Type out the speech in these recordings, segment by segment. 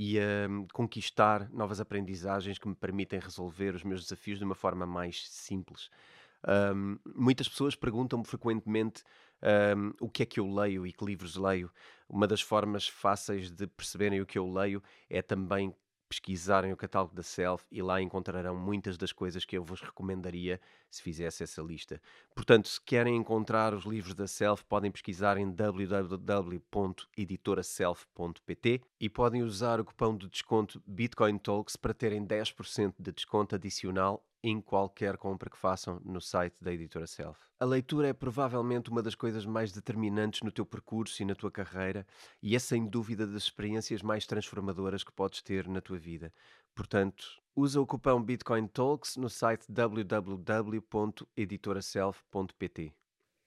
e a hum, conquistar novas aprendizagens que me permitem resolver os meus desafios de uma forma mais simples. Um, muitas pessoas perguntam-me frequentemente um, o que é que eu leio e que livros leio. Uma das formas fáceis de perceberem o que eu leio é também pesquisarem o catálogo da Self e lá encontrarão muitas das coisas que eu vos recomendaria se fizesse essa lista. Portanto, se querem encontrar os livros da Self, podem pesquisar em www.editoraself.pt e podem usar o cupom de desconto Bitcoin Talks para terem 10% de desconto adicional em qualquer compra que façam no site da editora Self. A leitura é provavelmente uma das coisas mais determinantes no teu percurso e na tua carreira e é sem dúvida das experiências mais transformadoras que podes ter na tua vida. Portanto, usa o cupom Bitcoin Talks no site www.editoraself.pt.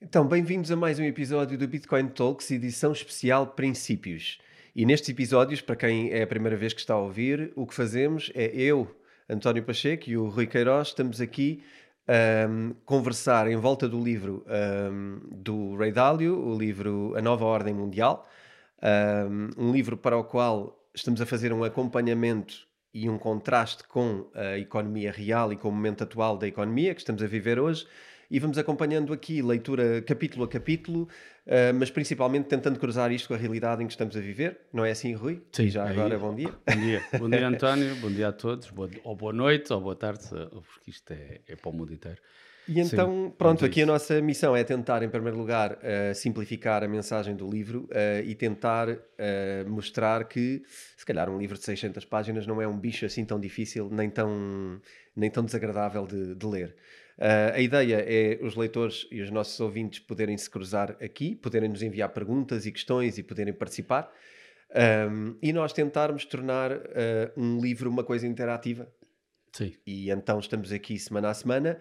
Então, bem-vindos a mais um episódio do Bitcoin Talks, edição especial Princípios. E nestes episódios, para quem é a primeira vez que está a ouvir, o que fazemos é eu, António Pacheco e o Rui Queiroz, estamos aqui um, conversar em volta do livro um, do Ray Dalio, o livro A Nova Ordem Mundial, um, um livro para o qual estamos a fazer um acompanhamento e um contraste com a economia real e com o momento atual da economia que estamos a viver hoje e vamos acompanhando aqui leitura capítulo a capítulo, uh, mas principalmente tentando cruzar isto com a realidade em que estamos a viver. Não é assim, Rui? Sim. Já é agora, bom dia. Bom dia. Bom dia, António. bom dia a todos. Boa, ou boa noite, ou boa tarde, porque isto é, é para o mundo inteiro. E então, Sim, pronto, aqui a nossa missão é tentar, em primeiro lugar, uh, simplificar a mensagem do livro uh, e tentar uh, mostrar que, se calhar, um livro de 600 páginas não é um bicho assim tão difícil, nem tão, nem tão desagradável de, de ler. A ideia é os leitores e os nossos ouvintes poderem se cruzar aqui, poderem nos enviar perguntas e questões e poderem participar. Um, e nós tentarmos tornar um livro uma coisa interativa. Sim. E então estamos aqui semana a semana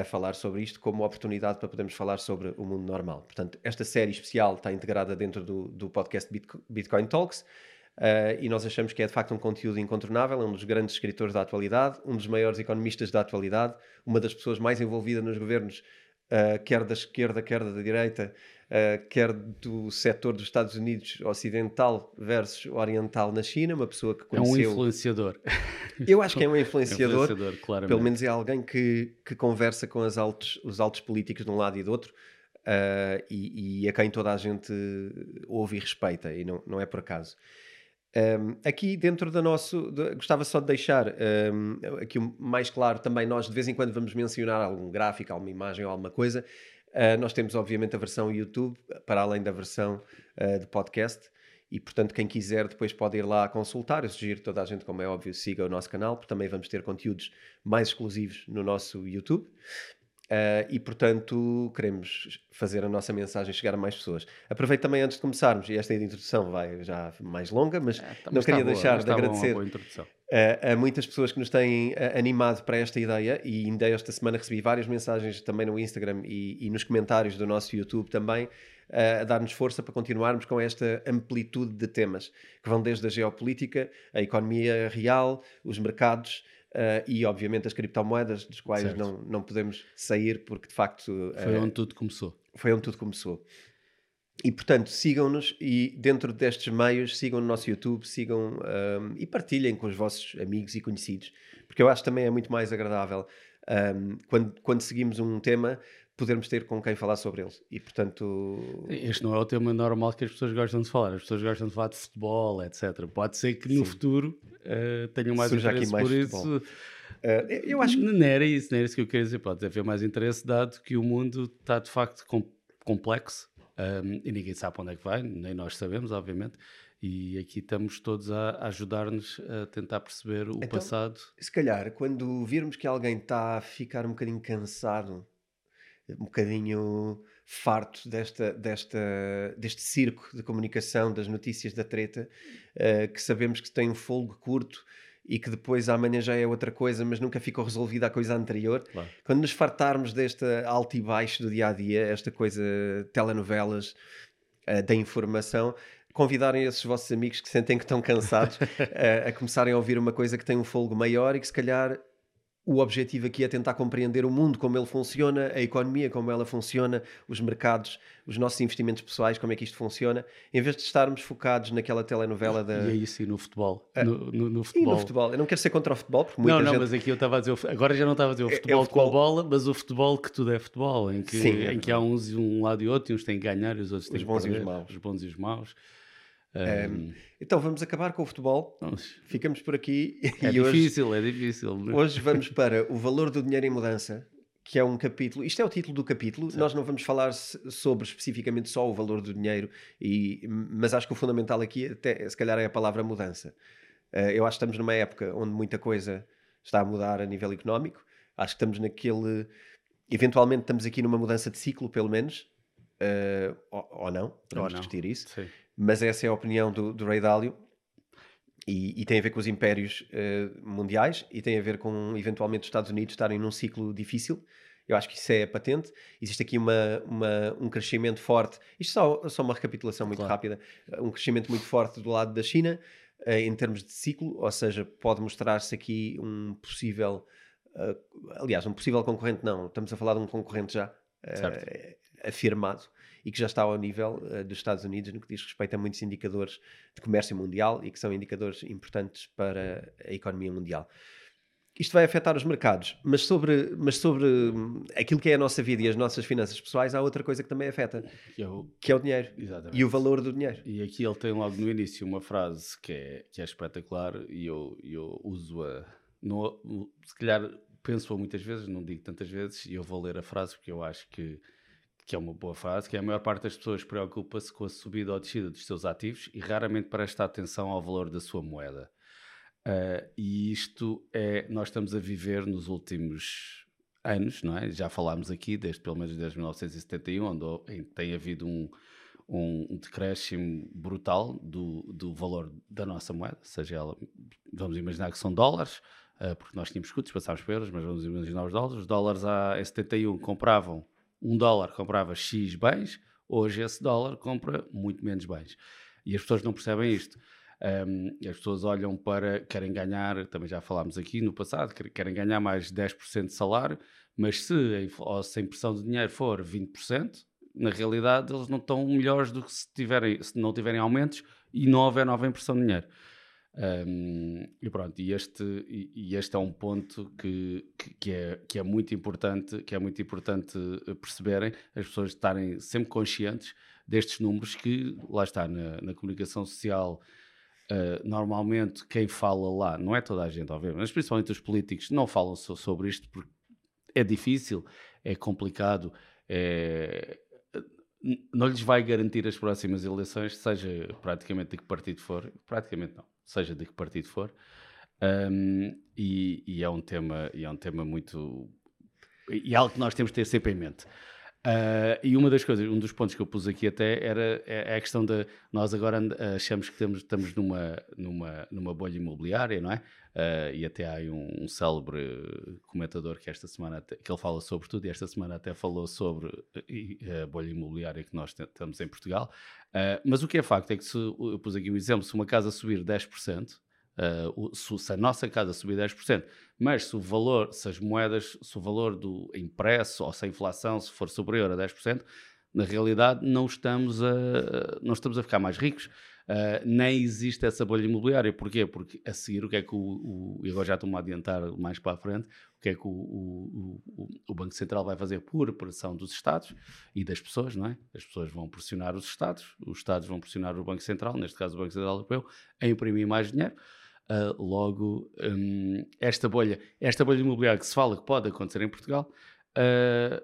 a falar sobre isto como oportunidade para podermos falar sobre o mundo normal. Portanto, esta série especial está integrada dentro do, do podcast Bitcoin Talks. Uh, e nós achamos que é de facto um conteúdo incontornável, é um dos grandes escritores da atualidade, um dos maiores economistas da atualidade, uma das pessoas mais envolvidas nos governos, uh, quer da esquerda, quer da direita, uh, quer do setor dos Estados Unidos ocidental versus oriental na China, uma pessoa que conheceu... É um influenciador. Eu acho que é um influenciador, influenciador claramente. pelo menos é alguém que, que conversa com as altos, os altos políticos de um lado e do outro, Uh, e, e, a quem toda a gente ouve e respeita, e não, não é por acaso. Um, aqui dentro da nosso, de, gostava só de deixar um, aqui mais claro também nós de vez em quando vamos mencionar algum gráfico, alguma imagem ou alguma coisa. Uh, nós temos obviamente a versão YouTube para além da versão uh, de podcast e portanto quem quiser depois pode ir lá consultar. Eu sugiro toda a gente, como é óbvio, siga o nosso canal porque também vamos ter conteúdos mais exclusivos no nosso YouTube. Uh, e portanto queremos fazer a nossa mensagem chegar a mais pessoas. Aproveito também antes de começarmos, e esta introdução vai já mais longa, mas é, não queria boa, deixar de agradecer a, a, muitas pessoas que nos têm uh, animado para esta ideia. E ainda esta semana recebi várias mensagens também no Instagram e, e nos comentários do nosso YouTube também. Uh, a dar-nos força para continuarmos com esta amplitude de temas que vão desde a geopolítica, a economia real, os mercados, e obviamente as criptomoedas, dos quais não, não podemos sair porque de facto. Foi onde tudo começou. Foi onde tudo começou. E portanto, sigam-nos e dentro destes meios, sigam no nosso YouTube, sigam um, e partilhem com os vossos amigos e conhecidos, porque eu acho também é muito mais agradável um, quando, quando seguimos um tema podermos ter com quem falar sobre eles. E portanto. Este não é o tema normal que as pessoas gostam de falar. As pessoas gostam de falar de futebol, etc. Pode ser que no Sim. futuro uh, tenham mais Surja interesse mais por futebol. isso. Uh, eu acho que não era isso, não era isso que eu queria dizer. Pode haver mais interesse, dado que o mundo está de facto complexo um, e ninguém sabe para onde é que vai, nem nós sabemos, obviamente. E aqui estamos todos a ajudar-nos a tentar perceber o então, passado. Se calhar, quando virmos que alguém está a ficar um bocadinho cansado, um bocadinho farto desta, desta, deste circo de comunicação, das notícias da treta, uh, que sabemos que tem um folgo curto e que depois amanhã já é outra coisa, mas nunca ficou resolvida a coisa anterior. Claro. Quando nos fartarmos desta alto e baixo do dia a dia, esta coisa telenovelas uh, da informação, convidarem esses vossos amigos que sentem que estão cansados uh, a começarem a ouvir uma coisa que tem um folgo maior e que se calhar o objetivo aqui é tentar compreender o mundo, como ele funciona, a economia, como ela funciona, os mercados, os nossos investimentos pessoais, como é que isto funciona, em vez de estarmos focados naquela telenovela da. E é isso, e no futebol. Ah, no, no, no, futebol. E no futebol. Eu não quero ser contra o futebol, porque muita Não, não, gente... mas aqui eu estava a dizer. Agora já não estava a dizer o futebol, é, é o futebol com a bola, mas o futebol que tudo é futebol, em que, Sim, em é que há uns um lado e outro, e uns têm que ganhar e os outros têm os que bons perder, e os maus. Os bons e os maus. Um, então vamos acabar com o futebol. Vamos. Ficamos por aqui. É difícil, hoje, é difícil. Hoje vamos para o valor do dinheiro em mudança, que é um capítulo. Isto é o título do capítulo. Certo. Nós não vamos falar sobre especificamente só o valor do dinheiro, e, mas acho que o fundamental aqui, até, se calhar, é a palavra mudança. Uh, eu acho que estamos numa época onde muita coisa está a mudar a nível económico. Acho que estamos naquele. Eventualmente estamos aqui numa mudança de ciclo, pelo menos. Uh, ou, ou, não, podemos discutir isso. Sim mas essa é a opinião do, do Ray Dalio e, e, tem a ver com os impérios uh, mundiais e tem a ver com eventualmente os Estados Unidos estarem num ciclo difícil. Eu acho que isso é patente. Existe aqui uma, uma um crescimento forte. Isto só, só uma recapitulação muito claro. rápida. Um crescimento muito forte do lado da China uh, em termos de ciclo, ou seja, pode mostrar-se aqui um possível, uh, aliás, um possível concorrente. Não, estamos a falar de um concorrente já afirmado e que já está ao nível uh, dos Estados Unidos no que diz respeito a muitos indicadores de comércio mundial e que são indicadores importantes para a economia mundial. Isto vai afetar os mercados, mas sobre, mas sobre hum, aquilo que é a nossa vida e as nossas finanças pessoais, há outra coisa que também afeta, que é o, que é o dinheiro Exatamente. e o valor do dinheiro. E aqui ele tem logo no início uma frase que é, que é espetacular e eu, eu uso-a, se calhar penso-a muitas vezes, não digo tantas vezes, e eu vou ler a frase porque eu acho que que é uma boa fase, que é a maior parte das pessoas preocupa-se com a subida ou descida dos seus ativos e raramente presta atenção ao valor da sua moeda. Uh, e isto é, nós estamos a viver nos últimos anos, não é? Já falámos aqui, desde pelo menos desde 1971, onde tem havido um, um, decréscimo brutal do, do valor da nossa moeda, seja ela, vamos imaginar que são dólares, uh, porque nós tínhamos escudos, passámos por euros, mas vamos imaginar os dólares. Os dólares há, em 71 compravam um dólar comprava X bens, hoje esse dólar compra muito menos bens. E as pessoas não percebem isto. Um, as pessoas olham para, querem ganhar, também já falámos aqui no passado, querem ganhar mais 10% de salário, mas se a, impressão de dinheiro for 20%, na realidade eles não estão melhores do que se, tiverem, se não tiverem aumentos e não houver nova impressão de dinheiro. Um, e pronto, e este, e, este é um ponto que, que, que, é, que é muito importante, que é muito importante eh, perceberem, as pessoas estarem sempre conscientes destes números que, lá está, na, na comunicação social, uh, normalmente quem fala lá, não é toda a gente, obviamente, mas principalmente os políticos, não falam so, sobre isto porque é difícil, é complicado, é, não lhes vai garantir as próximas eleições, seja praticamente de que partido for, praticamente não seja de que partido for, um, e, e, é um tema, e é um tema muito. e é algo que nós temos de ter sempre em mente. Uh, e uma das coisas, um dos pontos que eu pus aqui até era é, é a questão de nós agora achamos que estamos, estamos numa, numa, numa bolha imobiliária, não é? Uh, e até há um, um, célebre comentador que esta semana até, que ele fala sobre tudo e esta semana até falou sobre a bolha imobiliária que nós temos em Portugal. Uh, mas o que é facto é que se eu pus aqui um exemplo, se uma casa subir 10%, Uh, se, a nossa casa subir 10%, mas se o valor, se as moedas, se o valor do impresso ou se a inflação se for superior a 10%, na realidade não estamos a, não estamos a ficar mais ricos. Uh, nem existe essa bolha imobiliária. Porquê? Porque a seguir o que é que o, o e agora já estou-me a adiantar mais para a frente, o que é que o, o, o, Banco Central vai fazer por pressão dos Estados e das pessoas, não é? As pessoas vão pressionar os Estados, os Estados vão pressionar o Banco Central, neste caso o Banco Central Europeu, a imprimir mais dinheiro. Uh, logo um, esta bolha, esta bolha imobiliária que se fala que pode acontecer em Portugal, uh,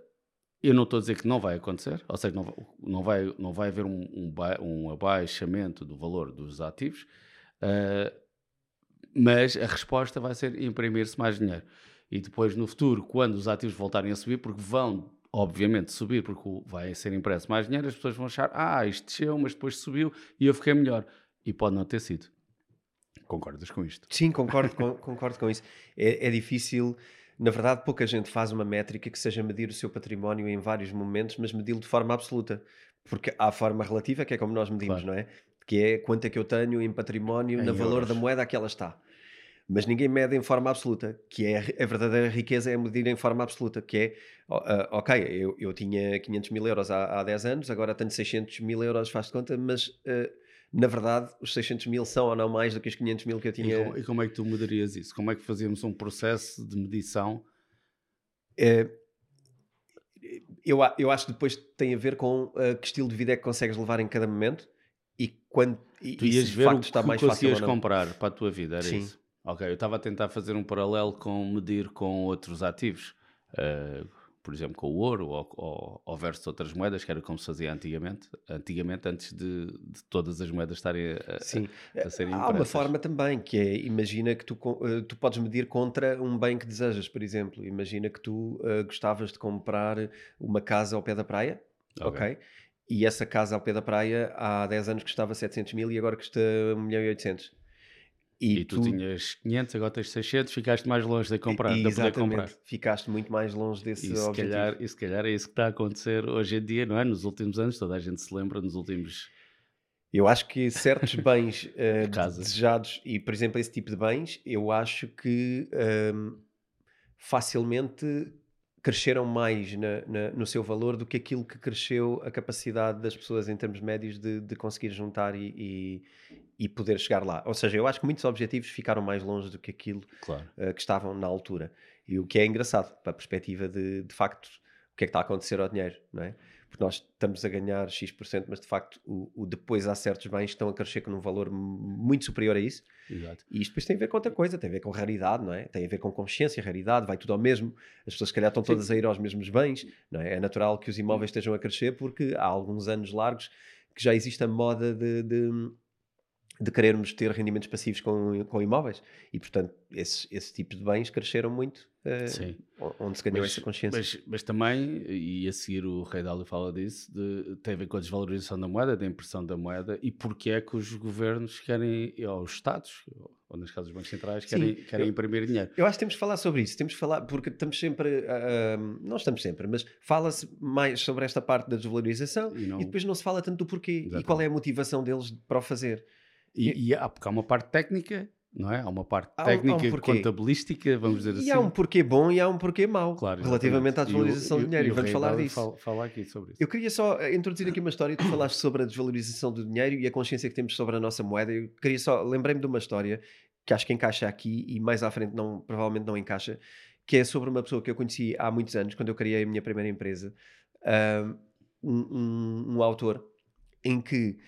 eu não estou a dizer que não vai acontecer, ou seja, não, não, vai, não vai haver um, um, um abaixamento do valor dos ativos, uh, mas a resposta vai ser imprimir-se mais dinheiro. E depois, no futuro, quando os ativos voltarem a subir, porque vão, obviamente, subir, porque vai ser impresso mais dinheiro, as pessoas vão achar, ah, isto desceu, mas depois subiu e eu fiquei melhor. E pode não ter sido. Concordas com isto? Sim, concordo com, concordo com isso. É, é difícil na verdade, pouca gente faz uma métrica que seja medir o seu património em vários momentos, mas medi-lo de forma absoluta. Porque há a forma relativa, que é como nós medimos, claro. não é? Que é quanto é que eu tenho em património em no valor da moeda a que ela está. Mas ninguém mede em forma absoluta, que é a verdadeira riqueza é medir em forma absoluta, que é, uh, ok, eu, eu tinha 500 mil euros há, há 10 anos, agora tenho 600 mil euros, faz de conta, mas uh, na verdade, os 600 mil são ou não mais do que os 500 mil que eu tinha. E como, e como é que tu medirias isso? Como é que fazíamos um processo de medição? É, eu, eu acho que depois tem a ver com uh, que estilo de vida é que consegues levar em cada momento e quando. E, tu ias ver o que está mais conseguias comprar para a tua vida, era Sim. isso? Ok, eu estava a tentar fazer um paralelo com medir com outros ativos. Uh, por exemplo, com o ouro ou, ou, ou versus outras moedas, que era como se fazia antigamente, antigamente antes de, de todas as moedas estarem a, Sim. a, a serem Há uma forma também, que é, imagina que tu, uh, tu podes medir contra um bem que desejas, por exemplo. Imagina que tu uh, gostavas de comprar uma casa ao pé da praia, ok? okay? E essa casa ao pé da praia há 10 anos custava 700 mil e agora custa 1 milhão e 800 e, e tu, tu, tinhas 500, agora tens 600, ficaste mais longe de comprar, e, de poder comprar. Ficaste muito mais longe desse e se objetivo. Calhar, e se calhar é isso que está a acontecer hoje em dia, não é? Nos últimos anos, toda a gente se lembra, nos últimos... Eu acho que certos bens uh, desejados, e por exemplo esse tipo de bens, eu acho que um, facilmente cresceram mais na, na, no seu valor do que aquilo que cresceu a capacidade das pessoas em termos médios de, de conseguir juntar e, e, e, poder chegar lá. Ou seja, eu acho que muitos objetivos ficaram mais longe do que aquilo claro. uh, que estavam na altura. E o que é engraçado, para a perspectiva de, de facto, o que é que está a acontecer ao dinheiro, não é? porque nós estamos a ganhar X%, mas de facto o, o, depois há certos bens que estão a crescer com um valor muito superior a isso. Exato. E isto depois tem a ver com outra coisa, tem a ver com raridade, não é? Tem a ver com consciência, raridade, vai tudo ao mesmo. As pessoas, se calhar, estão todas Sim. a ir aos mesmos bens, não é? É natural que os imóveis estejam a crescer porque há alguns anos largos que já existe a moda de, de de querermos ter rendimentos passivos com, com imóveis e portanto esse, esse tipo de bens cresceram muito uh, onde se ganhou mas, essa consciência mas, mas, também, e a seguir o Rei Dálio fala disso de, tem a ver com a desvalorização da moeda, da impressão da moeda e porque é que os governos querem, ou os Estados ou nas casas os bancos centrais querem, Sim, querem eu, imprimir dinheiro. Eu acho que temos que falar sobre isso, temos que falar, porque estamos sempre, uh, não estamos sempre, mas fala-se mais sobre esta parte da desvalorização e, não, e, depois não se fala tanto do porquê Exatamente. e qual é a motivação deles para o fazer. E, e há, porque há uma parte técnica, não é? Há uma parte há técnica, um, um contabilística, vamos dizer e assim. E há um porquê bom e há um porquê mau, claro, relativamente à desvalorização do dinheiro. E, vamos falar disso. Fala, aqui sobre isso. Eu queria só eh, introduzir aqui uma história. Tu falaste sobre a desvalorização do dinheiro e a consciência que temos sobre a nossa moeda. Eu queria só, lembrei-me de uma história que acho que encaixa aqui e mais à frente não, provavelmente não encaixa, que é sobre uma pessoa que eu conheci há muitos anos, quando eu criei a minha primeira empresa, um, um, um autor em que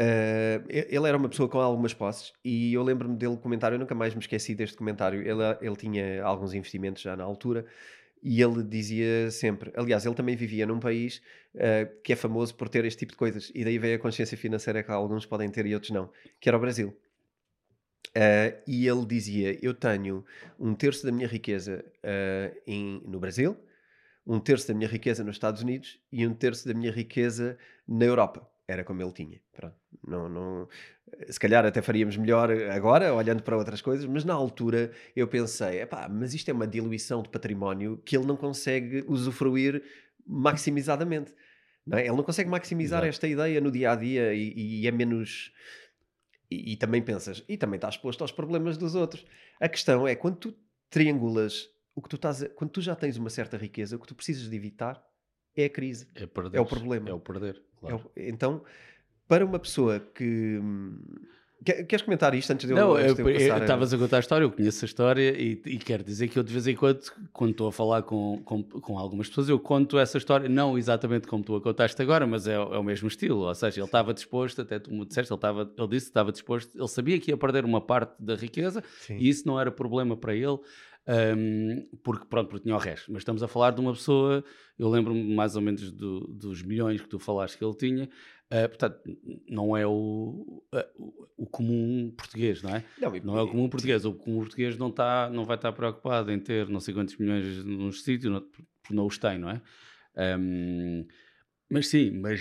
Uh, ele era uma pessoa com algumas posses e eu lembro-me dele comentar, eu nunca mais me esqueci deste comentário. Ele, ele tinha alguns investimentos já na altura e ele dizia sempre, aliás, ele também vivia num país uh, que é famoso por ter este tipo de coisas, e daí veio a consciência financeira que alguns podem ter e outros não, que era o Brasil. Uh, e ele dizia: Eu tenho um terço da minha riqueza em, no Brasil, um terço da minha riqueza nos Estados Unidos e um terço da minha riqueza na Europa era como ele tinha. Pronto. Não, não, se calhar até faríamos melhor agora, olhando para outras coisas, mas na altura eu pensei, epá, mas isto é uma diluição de património que ele não consegue usufruir maximizadamente. Não é? Ele não consegue maximizar Exato. esta ideia no dia a dia e, e é menos. E, e, também pensas, e também estás exposto aos problemas dos outros. A questão é quando tu triangulas o que tu estás, a, quando tu já tens uma certa riqueza, o que tu precisas de evitar é a crise. É, perder, é o problema. É o perder. Claro. É então, para uma pessoa que, Queres comentar isto antes de eu, não, eu passar? Estavas a... a contar a história, eu conheço a história e, e quero dizer que eu de vez em quando, quando estou a falar com, com, com, algumas pessoas, eu conto essa história, não exatamente como tu a contaste agora, mas é, é o mesmo estilo. Ou seja, ele estava disposto, até tu me disseste, ele, estava, ele disse que estava disposto, ele sabia que ia perder uma parte da riqueza Sim. e isso não era problema para ele. Um, porque pronto, porque tinha o resto. Mas estamos a falar de uma pessoa, eu lembro-me mais ou menos do, dos milhões que tu falaste que ele tinha, Uh, portanto, não é o, uh, o comum português, não é? Não, e, não é o comum português. O comum português não, tá, não vai estar preocupado em ter não sei quantos milhões num sítio, não, não os tem, não é? Um, mas sim, mas,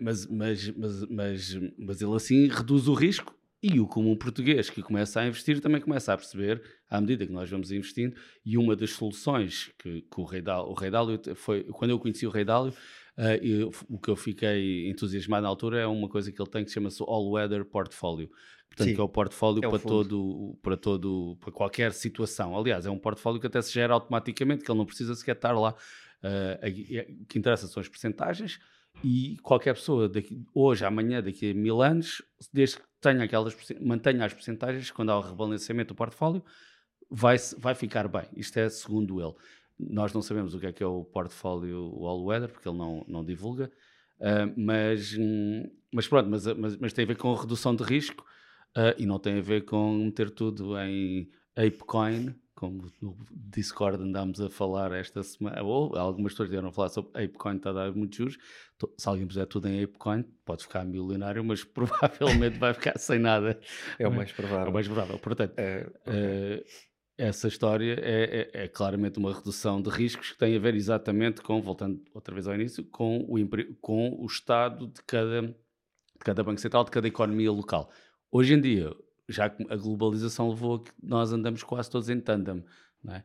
mas, mas, mas, mas, mas ele assim reduz o risco e o comum português que começa a investir também começa a perceber, à medida que nós vamos investindo, e uma das soluções que, que o, Rei Dálio, o Rei Dálio foi, quando eu conheci o Rei Dálio, Uh, e o que eu fiquei entusiasmado na altura é uma coisa que ele tem que chama-se All Weather Portfolio. Portanto, Sim, que é o portfólio é para, todo, para todo, para qualquer situação. Aliás, é um portfólio que até se gera automaticamente, que ele não precisa sequer estar lá. Uh, o que interessa são as percentagens e qualquer pessoa daqui, hoje, amanhã, daqui a mil anos, desde que tenha aquelas, mantenha as percentagens, quando há o rebalanceamento do portfólio, vai, vai ficar bem. Isto é segundo ele. Nós não sabemos o que é que é o portfólio All Weather, porque ele não, não divulga, uh, mas, hum, mas pronto, mas, mas, mas, tem a ver com redução de risco uh, e não tem a ver com meter tudo em ApeCoin, como no Discord andámos a falar esta semana, ou algumas pessoas vieram a falar sobre ApeCoin, está a dar muitos juros. Se alguém puser tudo em ApeCoin, pode ficar milionário, mas provavelmente vai ficar sem nada. É o mais provável. É o mais provável. Portanto, é, okay. uh, essa história é, é, é, claramente uma redução de riscos que tem a ver exatamente com, voltando outra vez ao início, com o, com o estado de cada, de cada banco central, de cada economia local. Hoje em dia, já a globalização levou a que nós andamos quase todos em tandem. É?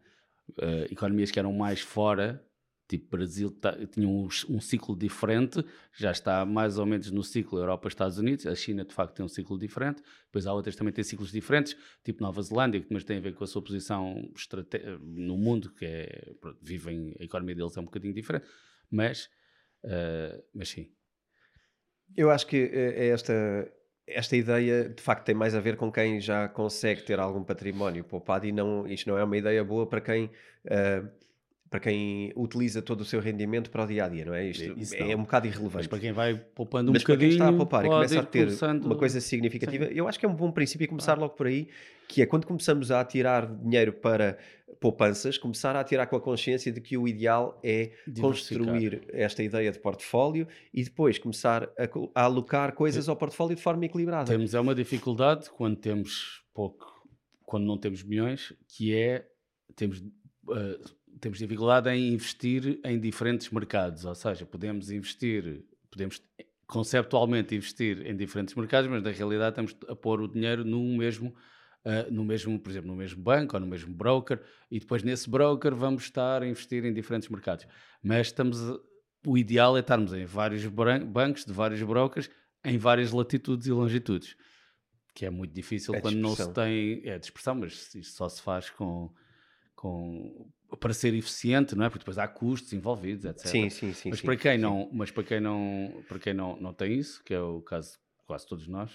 Uh, economias que eram mais fora Tipo, Brasil tá, tinha um, um, ciclo diferente, já está mais ou menos no ciclo Europa-Estados Unidos. A China, de facto, tem um ciclo diferente. Depois há outras que também têm ciclos diferentes, tipo Nova Zelândia, que mas tem a ver com a sua posição no mundo, que é, vivem, a economia deles é um bocadinho diferente. Mas, uh, mas sim. Eu acho que eh, é esta, esta ideia, de facto, tem mais a ver com quem já consegue ter algum património poupado e não, isto não é uma ideia boa para quem... Uh, para quem utiliza todo o seu rendimento para o dia a dia, não é? Isto é, é um bocado irrelevante. Mas para quem vai poupando um Mas bocadinho, para quem está a poupar e começa a ter começando... uma coisa significativa, Sim. eu acho que é um bom princípio começar ah. logo por aí, que é quando começamos a atirar dinheiro para poupanças, começar a atirar com a consciência de que o ideal é construir esta ideia de portfólio e depois começar a, a alocar coisas ao portfólio de forma equilibrada. Temos é uma dificuldade quando temos pouco, quando não temos milhões, que é temos uh, temos dificuldade em investir em diferentes mercados, ou seja, podemos investir, podemos conceptualmente investir em diferentes mercados, mas na realidade estamos a pôr o dinheiro no mesmo, uh, no mesmo, por exemplo, no mesmo banco ou no mesmo broker, e depois nesse broker vamos estar a investir em diferentes mercados. Mas estamos, o ideal é estarmos em vários bancos, de vários brokers, em várias latitudes e longitudes, que é muito difícil é quando não se tem, é dispersão, mas isso só se faz com, com para ser eficiente, não é? Porque depois há custos envolvidos, etc. Sim, sim, sim. Mas para quem sim. não, mas para quem não, para quem não, não tem isso, que é o caso de quase todos nós,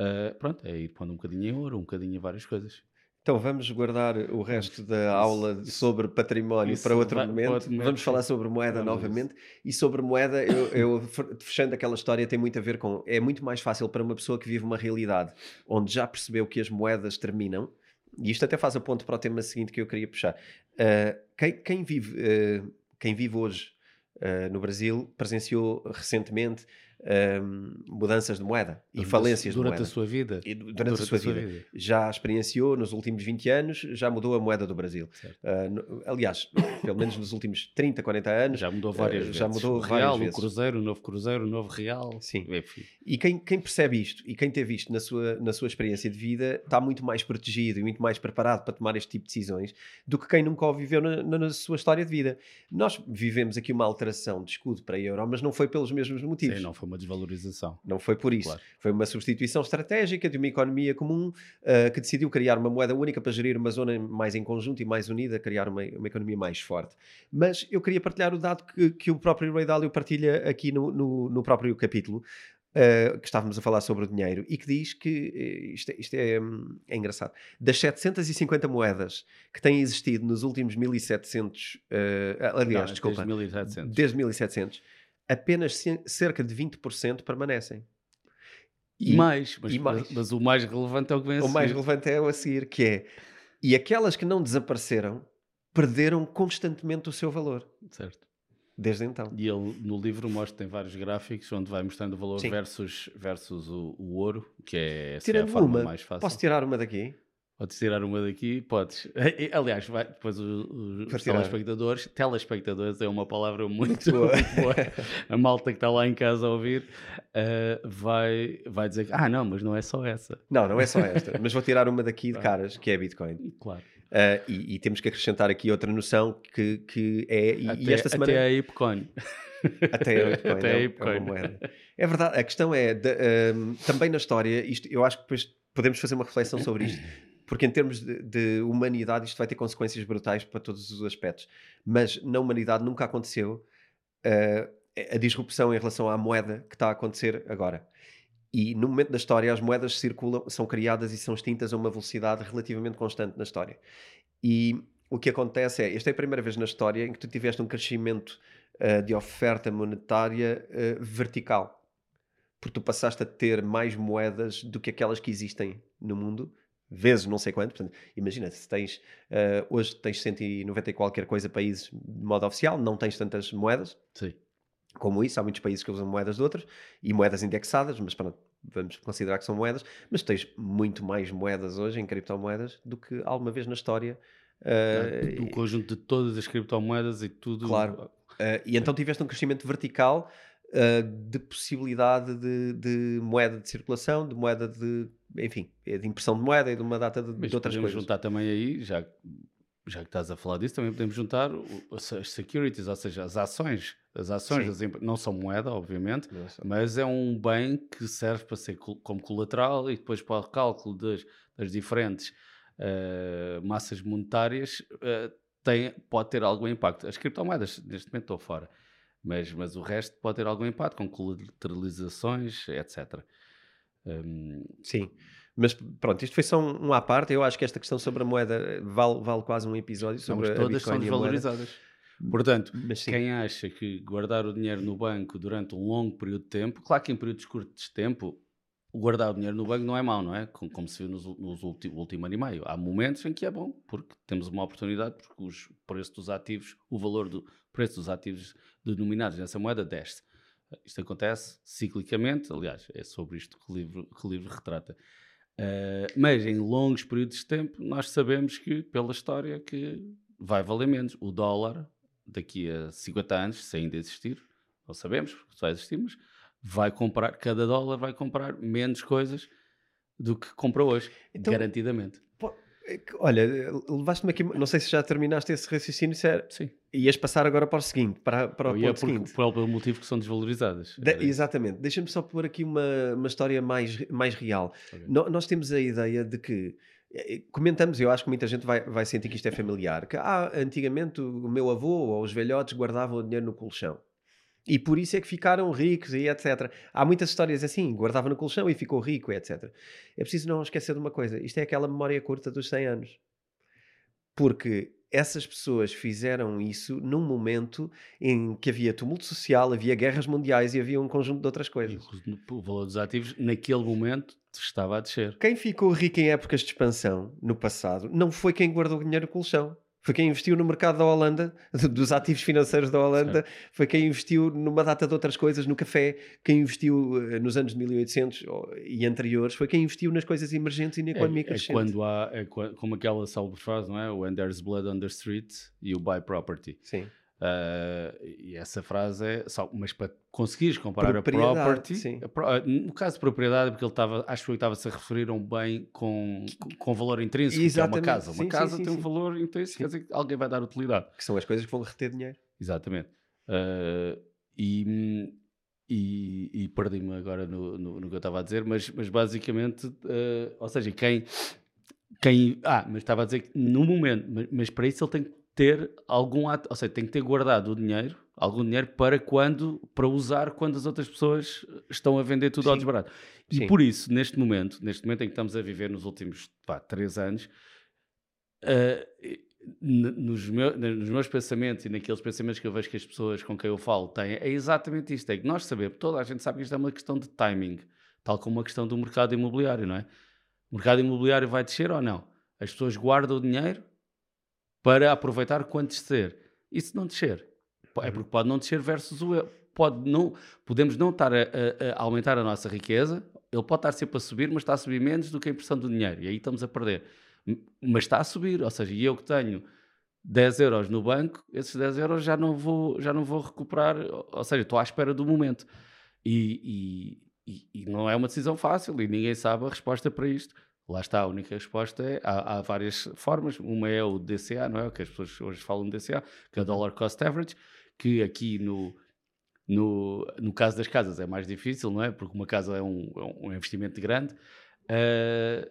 uh, pronto, é ir pondo um bocadinho em ouro, um bocadinho em várias coisas. Então vamos guardar o resto da aula sobre património isso, para outro vai, momento. Vamos falar sobre moeda novamente. Isso. E sobre moeda, eu, eu, fechando aquela história, tem muito a ver com. É muito mais fácil para uma pessoa que vive uma realidade onde já percebeu que as moedas terminam e isto até faz a ponto para o tema seguinte que eu queria puxar. Uh, quem, quem, vive, uh, quem vive hoje uh, no Brasil presenciou recentemente um, mudanças de moeda e durante falências durante de moeda. a sua vida. E durante, durante a, sua, a sua vida. vida. Já experienciou nos últimos 20 anos, já mudou a moeda do Brasil. Uh, aliás, pelo menos nos últimos 30, 40 anos. Já mudou várias uh, vezes. Já mudou o real, vezes. o cruzeiro, o novo cruzeiro, o novo real. Sim. Enfim. E quem, quem percebe isto e quem teve isto na sua, na sua experiência de vida está muito mais protegido e muito mais preparado para tomar este tipo de decisões do que quem nunca o viveu na, na sua história de vida. Nós vivemos aqui uma alteração de escudo para a euro, mas não foi pelos mesmos motivos. Sim, não foi uma desvalorização. Não foi por isso. Claro. Foi uma substituição estratégica de uma economia comum uh, que decidiu criar uma moeda única para gerir uma zona mais em conjunto e mais unida, criar uma, uma economia mais forte. Mas eu queria partilhar o dado que, que o próprio Ray Dalio partilha aqui no, no, no próprio capítulo. uh, que estávamos a falar sobre o dinheiro, e que diz que, eh, isto, é, isto é, hum, é, engraçado, das 750 moedas que têm existido nos últimos 1700, uh, aliás, Não, desculpa, desde 1700. desde 1700, apenas cerca de 20% permanecem. E, mais, mas, e mais. Mas, mas, o mais relevante é o que vem a o seguir. O mais relevante é o a seguir, que é, e aquelas que não desapareceram, perderam constantemente o seu valor. Certo. Desde então. E ele no livro mostra, tem vários gráficos onde vai mostrando o valor versus, versus o, o, ouro, que é, é a forma uma, mais fácil. Posso tirar uma daqui? Podes tirar uma daqui? Podes. Aliás, vai, depois os, os telespectadores, telespectadores é uma palavra muito, boa. Boa. a malta que está lá em casa a ouvir uh, vai, vai dizer ah, não, mas não é só essa. Não, não é só esta. mas vou tirar uma daqui de caras, que é Bitcoin. Claro. Uh, e, e, temos que acrescentar aqui outra noção que, que é. E, até, e esta semana. Até a Ipcoin. Até a Ipcoin. até a Ipcoin. É, moeda. é verdade, a questão é, de, um, também na história, isto, eu acho que depois podemos fazer uma reflexão sobre isto, porque em termos de, de, humanidade isto vai ter consequências brutais para todos os aspectos. Mas na humanidade nunca aconteceu uh, a disrupção em relação à moeda que está a acontecer agora. E no momento da história, as moedas circulam, são criadas e são extintas a uma velocidade relativamente constante na história. E o que acontece é, esta é a primeira vez na história em que tu tiveste um crescimento uh, de oferta monetária uh, vertical. Porque tu passaste a ter mais moedas do que aquelas que existem no mundo, vezes não sei quanto. Portanto, imagina, se tens, uh, hoje tens 190 e qualquer coisa países de modo oficial, não tens tantas moedas. Sim como isso, há muitos países que usam moedas de outras e moedas indexadas, mas pronto, vamos considerar que são moedas, mas tens muito mais moedas hoje em criptomoedas do que alguma vez na história. Uh, o conjunto de todas as criptomoedas e tudo. Claro. Uh, e então tiveste um crescimento vertical uh, de possibilidade de, de, moeda de circulação, de moeda de, enfim, de impressão de moeda e de uma data de, mas de outras podemos coisas. juntar também aí, já já que estás a falar disso, também podemos juntar as securities, ou seja, as ações. As ações das não são moeda, obviamente, mas é um bem que serve para ser como colateral e depois para o cálculo das, das diferentes uh, massas monetárias uh, tem, pode ter algum impacto. As criptomoedas, neste momento, estão fora, mas, mas o resto pode ter algum impacto com colateralizações, etc. Um, Sim. Mas pronto, isto foi só um, um à parte. Eu acho que esta questão sobre a moeda vale, vale quase um episódio sobre Não, todas a Bitcoin são desvalorizadas. Portanto, quem acha que guardar o dinheiro no banco durante um longo período de tempo, claro que em períodos curtos de tempo, guardar o dinheiro no banco não é mau, não é? Como, como se viu nos, nos último, último ano e meio. Há momentos em que é bom, porque temos uma oportunidade, porque os preços dos ativos, o valor do preço dos ativos denominados nessa moeda desce. Isto acontece ciclicamente, aliás, é sobre isto que o livro, que o livro retrata. Uh, mas em longos períodos de tempo nós sabemos que, pela história, que vai valer menos. O dólar, daqui a 50 anos, se ainda existir, não sabemos, porque só existimos, vai comprar, cada dólar vai comprar menos coisas do que compra hoje, então, garantidamente. É olha, levaste-me aqui, não sei se já terminaste esse raciocínio, se era, Sim. ias passar agora para o seguinte, para, para o ponto seguinte. Por, pelo motivo que são desvalorizadas. De, exatamente. Deixa-me só pôr aqui uma, uma história mais, mais real. Okay. No, nós temos a ideia de que, eh, comentamos, eu acho que muita gente vai, vai sentir que isto é familiar, que ah, antigamente o meu avô ou os velhotes guardavam o dinheiro no colchão. E por isso é que ficaram ricos e etc. Há muitas histórias assim, guardava no colchão e ficou rico, etc. É preciso não esquecer de uma coisa: isto é aquela memória curta dos 100 anos. Porque essas pessoas fizeram isso num momento em que havia tumulto social, havia guerras mundiais e havia um conjunto de outras coisas. O valor dos ativos, naquele momento, estava a descer. Quem ficou rico em épocas de expansão, no passado, não foi quem guardou o dinheiro no colchão foi quem investiu no mercado da Holanda, dos ativos financeiros da Holanda, certo. foi quem investiu numa data de outras coisas, no café, quem investiu uh, nos anos de 1800 oh, e anteriores, foi quem investiu nas coisas emergentes e na economia é, crescente. É quando há, é como aquela célebre frase, não é? When there's blood on the street, you buy property. Sim. Uh, e essa frase é só, mas para conseguires comprar a property, a pro, ah, no caso de propriedade, porque ele estava, acho que ele estava-se a referir a um bem com, com valor intrínseco, Exatamente. que é uma casa. Uma sim, casa sim, tem sim, um valor intrínseco, quer dizer que alguém vai dar utilidade. Que são as coisas que vão reter dinheiro. Exatamente. Uh, e, e, e perdi-me agora no, no, no, que eu estava a dizer, mas, mas basicamente, uh, ou seja, quem, quem. Ah, mas estava a dizer que no momento, mas, mas para isso ele tem que ter algum ato, ou seja, tem que ter guardado o dinheiro, algum dinheiro para quando, para usar quando as outras pessoas estão a vender tudo Sim. ao desbarato. E Sim. por isso, neste momento, neste momento em que estamos a viver nos últimos pá, três anos, n- nos, meu- nos meus pensamentos e naqueles pensamentos que eu vejo que as pessoas com quem eu falo têm, é exatamente isto: é que nós sabemos, toda a gente sabe que isto é uma questão de timing, tal como uma questão do mercado imobiliário, não é? O mercado imobiliário vai descer ou não? As pessoas guardam o dinheiro para aproveitar quando descer. E se não descer? É porque pode não descer versus o eu. Pode não, podemos não estar a, a- a aumentar a nossa riqueza, ele pode estar sempre a subir, mas está a subir menos do que a impressão do dinheiro. E aí estamos a perder. Mas está a subir, ou seja, e eu que tenho 10 euros no banco, esses 10 euros já não vou, já não vou recuperar, ou seja, estou à espera do momento. E- e- e não é uma decisão fácil e ninguém sabe a resposta para isto. Lá está, a única resposta é, há, há várias formas, uma é o DCA, não é? O que as pessoas hoje falam de DCA, que é o Dollar Cost Average, que aqui no, no, no caso das casas é mais difícil, não é? Porque uma casa é um, é um investimento grande. Ah,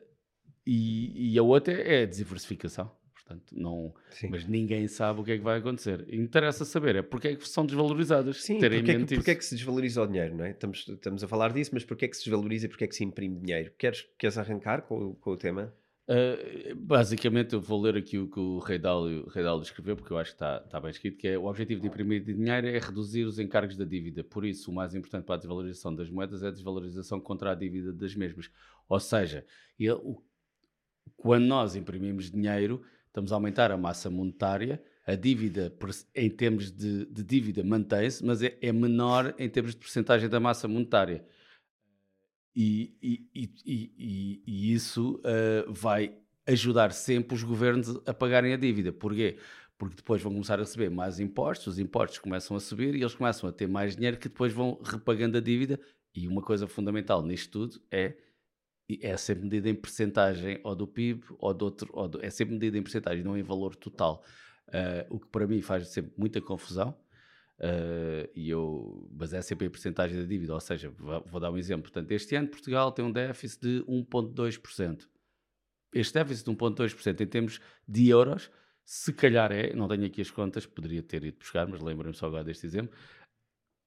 e, e a outra é a diversificação. Portanto, não, Sim. mas ninguém sabe o que é que vai acontecer. Interessa saber é porque é que são desvalorizadas. Sim, terem porque, é que, porque é que se desvaloriza o dinheiro, não é? Estamos, estamos a falar disso, mas porque é que se desvaloriza e porque é que se imprime dinheiro? Queres, queres arrancar com, o- com o tema? Uh, basicamente, eu vou ler aqui o que o Rei Dálio, Rei Dálio escreveu, porque eu acho que está, está bem escrito, que é o objetivo de imprimir dinheiro é reduzir os encargos da dívida. Por isso, o mais importante para a desvalorização das moedas é a desvalorização contra a dívida das mesmas. Ou seja, ele- o- quando nós imprimimos dinheiro, estamos a aumentar a massa monetária, a dívida em termos de, de dívida mantém-se, mas é, é menor em termos de porcentagem da massa monetária. E, e- e- e- isso ah, vai ajudar sempre os governos a pagarem a dívida. Porquê? Porque depois vão começar a receber mais impostos, os impostos começam a subir e eles começam a ter mais dinheiro que depois vão repagando a dívida. E uma coisa fundamental nisto tudo é é sempre medida em percentagem ou do PIB ou do outro, ou do- é sempre medida em percentagem, não em valor total. Ah, o que para mim faz sempre muita confusão. ah, e eu, mas é sempre em percentagem da dívida, ou seja, vou, vou dar um exemplo. Portanto, este ano Portugal tem um déficit de 1,2%. Este déficit de 1,2% em termos de euros, se calhar é, não tenho aqui as contas, poderia ter ido buscar, mas lembrem-me só agora deste exemplo,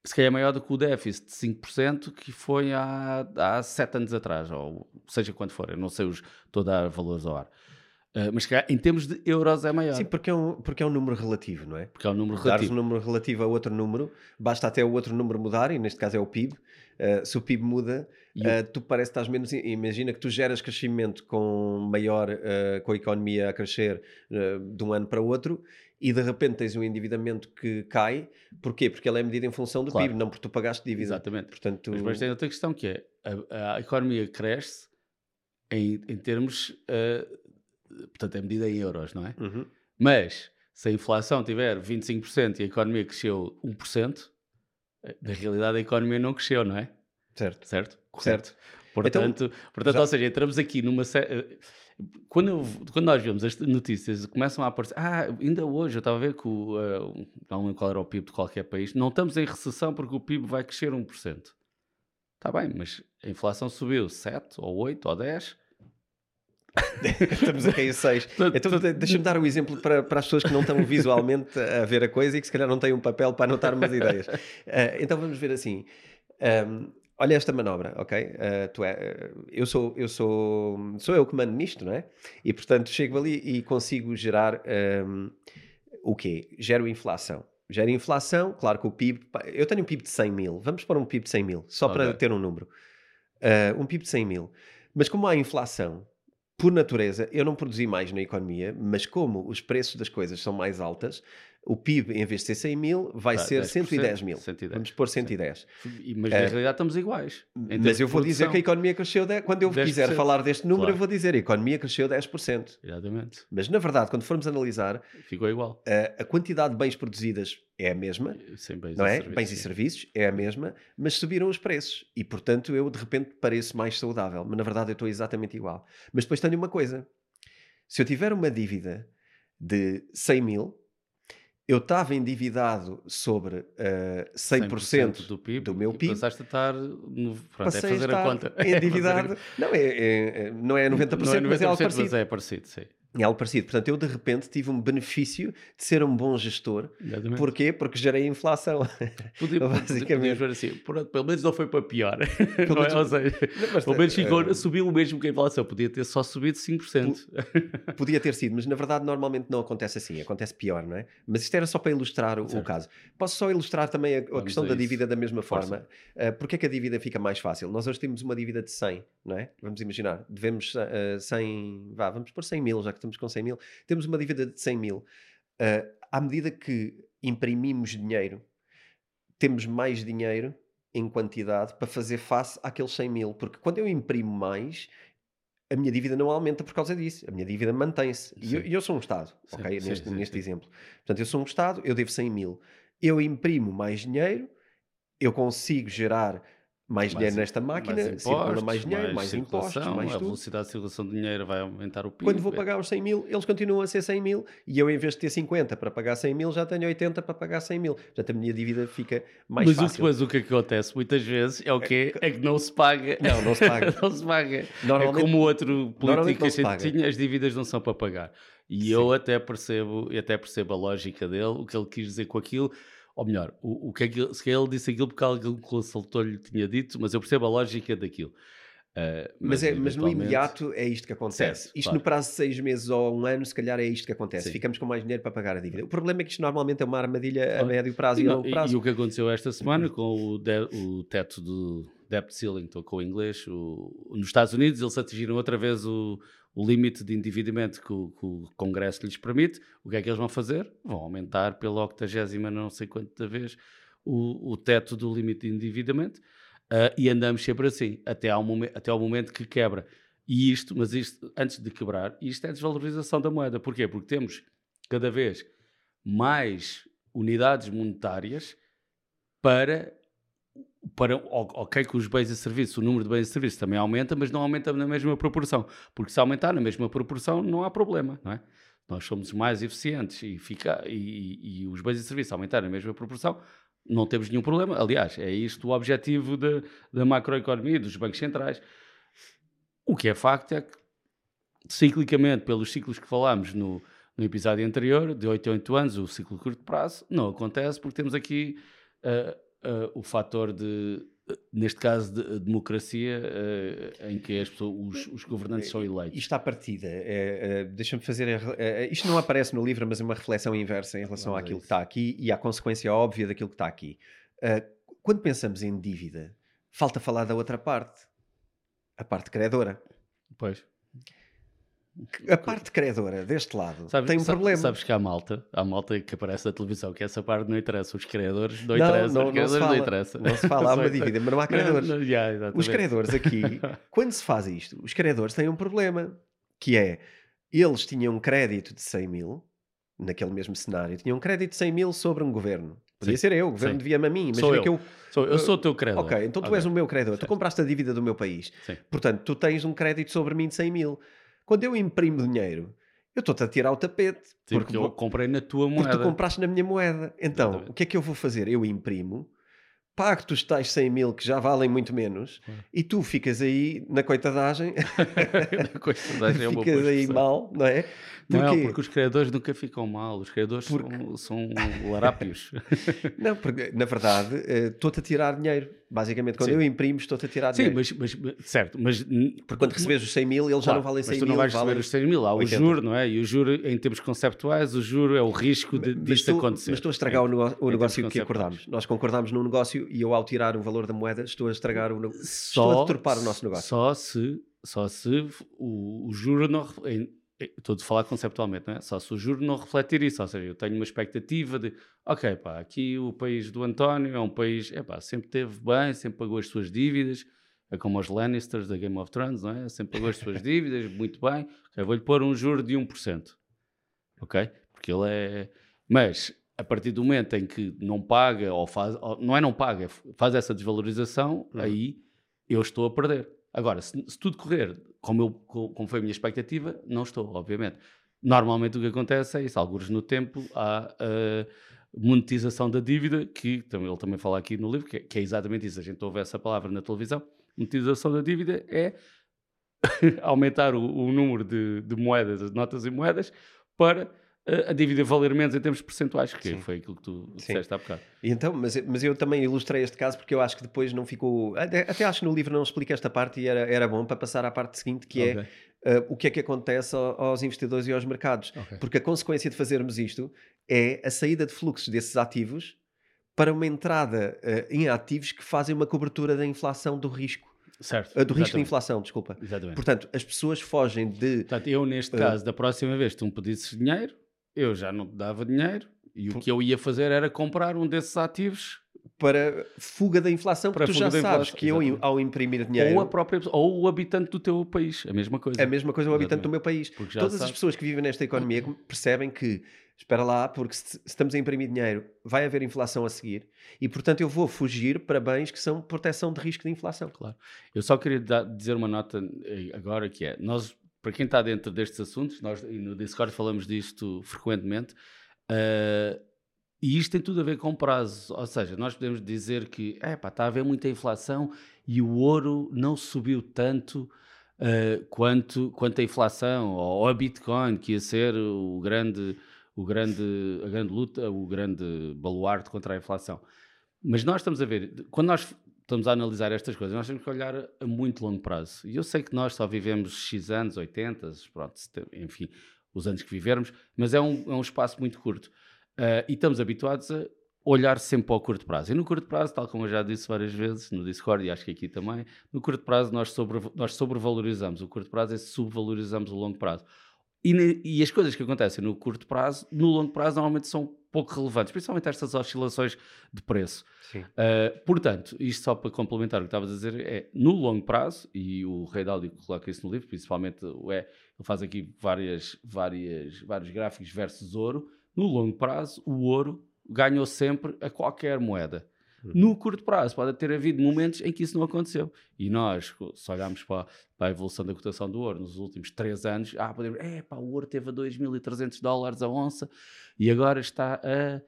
se calhar maior do que o déficit de 5% que foi há, há 7 anos atrás, ou seja quanto for, eu não sei os, estou a dar valores ao ar. Ah, mas calhar, em termos de euros é maior, Sim, porque é, um, porque é um número relativo, não é? porque é um número Dares relativo. um número relativo a outro número, basta até o outro número mudar, e neste caso é o PIB. Uh, se o PIB muda, uh, tu parece que estás menos. Imagina que tu geras crescimento com maior, uh, com a economia a crescer uh, de um ano para o outro, e de repente tens um endividamento que cai. Porquê? Porque ele é medido em função do Claro. PIB, não porque tu pagaste dívida. Exatamente. Portanto, Mas depois tem outra questão que é a, a economia cresce em, em termos, ah, portanto, é medida em euros, não é? Uhum. Mas se a inflação tiver 25% e a economia cresceu 1%, eh, na realidade a economia não cresceu, não é? certo. Certo? Certo. Portanto, portanto já- ou seja, entramos aqui numa série. Quando, eu- quando nós vemos as notícias, começam a aparecer. Ah, ainda hoje eu estava a ver que o. eh, não lembro qual era o PIB de qualquer país. Não estamos em recessão porque o PIB vai crescer 1%. Está bem, mas a inflação subiu 7 ou 8 ou 10. Estamos a cair 6. Portanto, Então de- deixa-me dar o exemplo para, para as pessoas que não estão visualmente a ver a coisa e que se calhar não têm um papel para anotar umas ideias. Ah, então vamos ver assim. Ahm, olha esta manobra, ok? Ah, tu é, eu sou eu sou sou eu que mando nisto, não é? E portanto chego ali e consigo gerar ahm, o quê? Gero inflação. Gero inflação, claro que o PIB. Eu tenho um PIB de 100 mil. Vamos para um PIB de 100 mil, só para Ok. ter um número. Ah, um PIB de 100 mil. Mas como há inflação, por natureza, eu não produzi mais na economia, mas como os preços das coisas são mais altas, o PIB, em vez de ser 100 mil, vai Tá, ser 10%, 110 mil. 110. Vamos pôr 110. E- Mas na realidade estamos iguais. Mas eu vou dizer que a economia cresceu, de... quando eu 10%. quiser falar deste número, Claro. eu vou dizer a economia cresceu 10%. Exatamente. Mas na verdade, quando formos analisar, Ficou igual. a, a quantidade de bens produzidas é a mesma, Sem bens não e é? serviços, Bens e sim. serviços é a mesma, mas subiram os preços. E portanto eu de repente pareço mais saudável. Mas na verdade eu estou exatamente igual. Mas depois tenho uma coisa: se eu tiver uma dívida de 100 mil, eu estava endividado sobre uh, 100%, do PIB do meu PIB. passaste a estar no, pronto, é fazer a conta. É endividado. Não é, é- é- não é 90%, não é 90%, mas é algo parecido. mas é parecido, sim. É algo parecido. Portanto, eu de repente tive um benefício de ser um bom gestor. Exatamente. Porquê? Porque gerei inflação. Podia, Basicamente. Podíamos ver assim, pelo menos não foi para pior. Pelo não é? menos- Ou seja, Não, pelo menos ficou, eh, subiu o mesmo que a inflação. Podia ter só subido 5%. Podia ter sido, mas na verdade normalmente não acontece assim, acontece pior, não é? Mas isto era só para ilustrar o, o caso. Posso só ilustrar também a, a questão a da dívida da mesma Força. forma. Uh, Porquê é que a dívida fica mais fácil? Nós hoje temos uma dívida de 100, não é? Vamos imaginar, devemos uh, 100, vá, vamos pôr 100 mil, já que estamos com 100 mil. Temos uma dívida de 100 mil. Uh, à medida que imprimimos dinheiro, temos mais dinheiro em quantidade para fazer face àqueles 100 mil. Porque quando eu imprimo mais, a minha dívida não aumenta por causa disso. A minha dívida mantém-se. E eu, eu sou um Estado, Sim, ok? sim, neste sim, neste exemplo. Portanto, eu sou um Estado, eu devo 100 mil. Eu imprimo mais dinheiro, eu consigo gerar mais, dinheiro nesta máquina, circula mais dinheiro, mais, impostos, circulação, mais a tudo. velocidade de circulação de dinheiro vai aumentar o PIB. Quando vou pagar os 100 mil, eles continuam a ser 100 mil e eu, em vez de ter 50 para pagar 100 mil, já tenho 80 para pagar 100 mil. Portanto, a minha dívida fica mais Mas fácil. depois o que é acontece muitas vezes é o quê? É que não se paga. Não, não se paga. não se paga. É como outro político que a gente tinha, as dívidas não são para pagar. E Sim. eu até percebo, e até percebo a lógica dele, o que ele quis dizer com aquilo, ou melhor, o, o que é que ele, se ele disse aquilo porque alguém que o consultor lhe tinha dito, mas eu percebo a lógica daquilo. Ah, Mas, é, mas no imediato é isto que acontece. Certo, isto claro. no prazo de seis meses ou um ano, se calhar é isto que acontece. Sim. Ficamos com mais dinheiro para pagar a dívida. O problema é que isto normalmente é uma armadilha a médio prazo E, e, a não- longo e- prazo. e o que aconteceu esta semana com o, de- o teto do debt ceiling, estou com o inglês, o- nos Estados Unidos eles atingiram outra vez o, o limite de endividamento que o, que o Congresso lhes permite. O que é que eles vão fazer? Vão aumentar pela octagésima não sei quanta vez o, o teto do limite de endividamento ah, e andamos sempre assim, até ao, momen- até ao momento que quebra. E isto, mas isto, antes de quebrar, isto é desvalorização da moeda. Porquê? Porque temos cada vez mais unidades monetárias para, para ok que os bens e serviços, o número de bens e serviços também aumenta, mas não aumenta na mesma proporção, porque se aumentar na mesma proporção não há problema, não é? Nós somos mais eficientes e, fica, e, e- os bens e serviços aumentarem na mesma proporção, não temos nenhum problema. Aliás, é isto o objetivo da, da macroeconomia dos bancos centrais. O que é facto é que, ciclicamente, pelos ciclos que falámos no, no episódio anterior, de 8 a 8 anos, o ciclo de curto prazo, não acontece porque temos aqui ah, ah, o fator de, neste caso, de democracia, ah, em que as pessoas, os, os governantes são eleitos. Isto à partida, é, é, deixa-me fazer. é, é, isto não aparece no livro, mas é uma reflexão inversa em relação a àquilo que está aqui e à consequência óbvia daquilo que está aqui. Ah, quando pensamos em dívida, falta falar da outra parte, a parte credora. Pois. A parte credora deste lado Sabes, tem um sa- problema. Sabes que há malta, há malta que aparece na televisão, que essa parte não interessa. Os criadores não, Não, interessa. não- os não criadores se não, fala. interessa. Não se fala, há uma Só- dívida, mas não há Não, credores. não, exatamente. Os credores aqui, quando se faz isto, os credores têm um problema, que é, eles tinham um crédito de 100 mil, naquele mesmo cenário, tinham um crédito de 100 mil sobre um governo. Podia Sim. ser eu, o governo devia-me a mim. Sou eu. que eu... Sou- eu sou o teu credor. Ok, então tu Ok. és o meu credor, tu Certo. compraste a dívida do meu país. Sim. Portanto, tu tens um crédito sobre mim de 100 mil. Quando eu imprimo dinheiro, eu estou-te a tirar o tapete. Sim, porque eu vou- comprei na tua porque moeda. tu compraste na minha moeda. Então, Exatamente. o que é que eu vou fazer? Eu imprimo, pago-te os tais 100 mil que já valem muito menos Claro. e tu ficas aí na coitadagem, Na coisa, é uma ficas aí mal, não é? Não, Porquê? porque os criadores nunca ficam mal. Os criadores Porque- são, são larápios. Não, porque na verdade eh, estou-te a tirar dinheiro. Basicamente, quando Sim. eu imprimo, estou-te a tirar Sim, dinheiro. mas, mas- mas- certo, mas Porque quando recebes os 100 mil, eles já não valem 100 mas tu mil. não vais receber os 100 mil. Há o 80. juro, não é? E o juro, em termos conceptuais, o juro é o risco de, Mas disto tu- acontecer. Mas estou a estragar o, nego- o negócio que acordámos. Nós concordámos num negócio e eu, ao tirar o valor da moeda, estou a estragar o negócio. Estou a deturpar o nosso negócio. Só se, só se o, o juro não. em- Estou a falar conceptualmente, não é? Só se o juro não refletir isso. Ou seja, eu tenho uma expectativa de, ok, pá, aqui o país do António é um país, é pá, sempre teve bem, sempre pagou as suas dívidas, é como os Lannisters da Game of Thrones, não é? Sempre pagou as suas dívidas, muito bem. Ok, vou-lhe pôr um juro de 1%. Ok? Porque ele é. Mas a partir do momento em que não paga, ou faz, ou- não é não paga, faz essa desvalorização, Uhum. aí eu estou a perder. Agora, se, se tudo correr como, eu, co- como foi a minha expectativa, não estou, obviamente. Normalmente o que acontece é isso, alguns no tempo há a monetização da dívida, que ele também fala aqui no livro, que é, que é exatamente isso. A gente ouve essa palavra na televisão. Monetização da dívida é aumentar o, o número de, de, moedas, as notas e moedas, para a dívida valer menos em termos percentuais, que Sim. foi aquilo que tu Sim. disseste há bocado. Então, mas, mas eu também ilustrei este caso porque eu acho que depois não ficou. Até, até acho que no livro não explica esta parte e era, era bom para passar à parte seguinte, que é, okay. é uh, o que é que acontece aos investidores e aos mercados. Okay. Porque a consequência de fazermos isto é a saída de fluxos desses ativos para uma entrada uh, em ativos que fazem uma cobertura da inflação do risco. Certo. Uh, do risco de inflação, desculpa. Exatamente. Portanto, as pessoas fogem de. Portanto, eu, neste caso, da próxima vez que tu me pedisses dinheiro, eu já não te dava dinheiro e o que eu ia fazer era comprar um desses ativos para fuga da inflação, para porque tu já sabes que eu, ao imprimir dinheiro... Ou, a própria, ou o habitante do teu país, a mesma coisa. A mesma coisa o habitante do meu país. Todas sabes. as pessoas que vivem nesta economia percebem que, espera lá, porque se estamos a imprimir dinheiro, vai haver inflação a seguir, e portanto eu vou fugir para bens que são proteção de risco de inflação. Claro. Eu só queria dar, dizer uma nota eh, agora que é, nós para quem está dentro destes assuntos, nós no Discord falamos disto frequentemente, uh, e isto tem tudo a ver com prazo. Ou seja, nós podemos dizer que pá, está a haver muita inflação e o ouro não subiu tanto uh, quanto, quanto a inflação, ou a Bitcoin, que ia ser o grande, o grande, a grande luta, o grande baluarte contra a inflação. Mas nós estamos a ver, quando nós estamos a analisar estas coisas, nós temos que olhar a muito longo prazo. E eu sei que nós só vivemos X anos, 80, pronto, enfim, os anos que vivermos, mas é um, é um espaço muito curto. Uh, e estamos habituados a olhar sempre para o curto prazo. E no curto prazo, tal como eu já disse várias vezes no Discord e acho que aqui também, no curto prazo nós, sobre, nós sobrevalorizamos. O curto prazo é subvalorizamos o longo prazo. E, e, as coisas que acontecem no curto prazo, no longo prazo, normalmente são pouco relevantes, principalmente estas oscilações de preço. Uh, portanto, isto só para complementar o que estavas a dizer, é no longo prazo, e o Rei Dálico coloca isso no livro, principalmente é, ele faz aqui várias, várias, vários gráficos versus ouro. No longo prazo, o ouro ganhou sempre a qualquer moeda. Uhum. No curto prazo, pode ter havido momentos em que isso não aconteceu. E nós, se olharmos para, para, a evolução da cotação do ouro nos últimos três anos, ah, podemos, é pá, o ouro teve a 2.300 dólares a onça e agora está a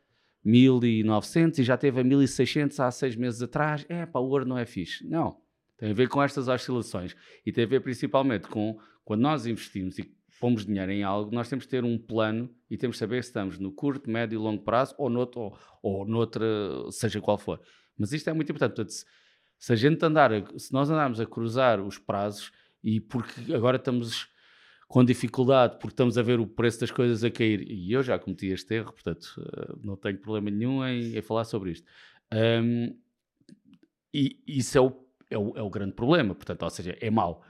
1.900 e já teve a 1.600 há seis meses atrás. É pá, o ouro não é fixe. Não. Tem a ver com estas oscilações e tem a ver principalmente com quando nós investimos e pomos dinheiro em algo, nós temos que ter um plano e temos que saber se estamos no curto, médio e longo prazo ou, noutro, ou, ou noutra, seja qual for. Mas isto é muito importante. Portanto, se, se a gente andar, a, se nós andarmos a cruzar os prazos e porque agora estamos com dificuldade porque estamos a ver o preço das coisas a cair, e eu já cometi este erro, portanto, uh, não tenho problema nenhum em, em falar sobre isto. Um, e isso é o, é, o, é o grande problema, portanto, ou seja, é mau.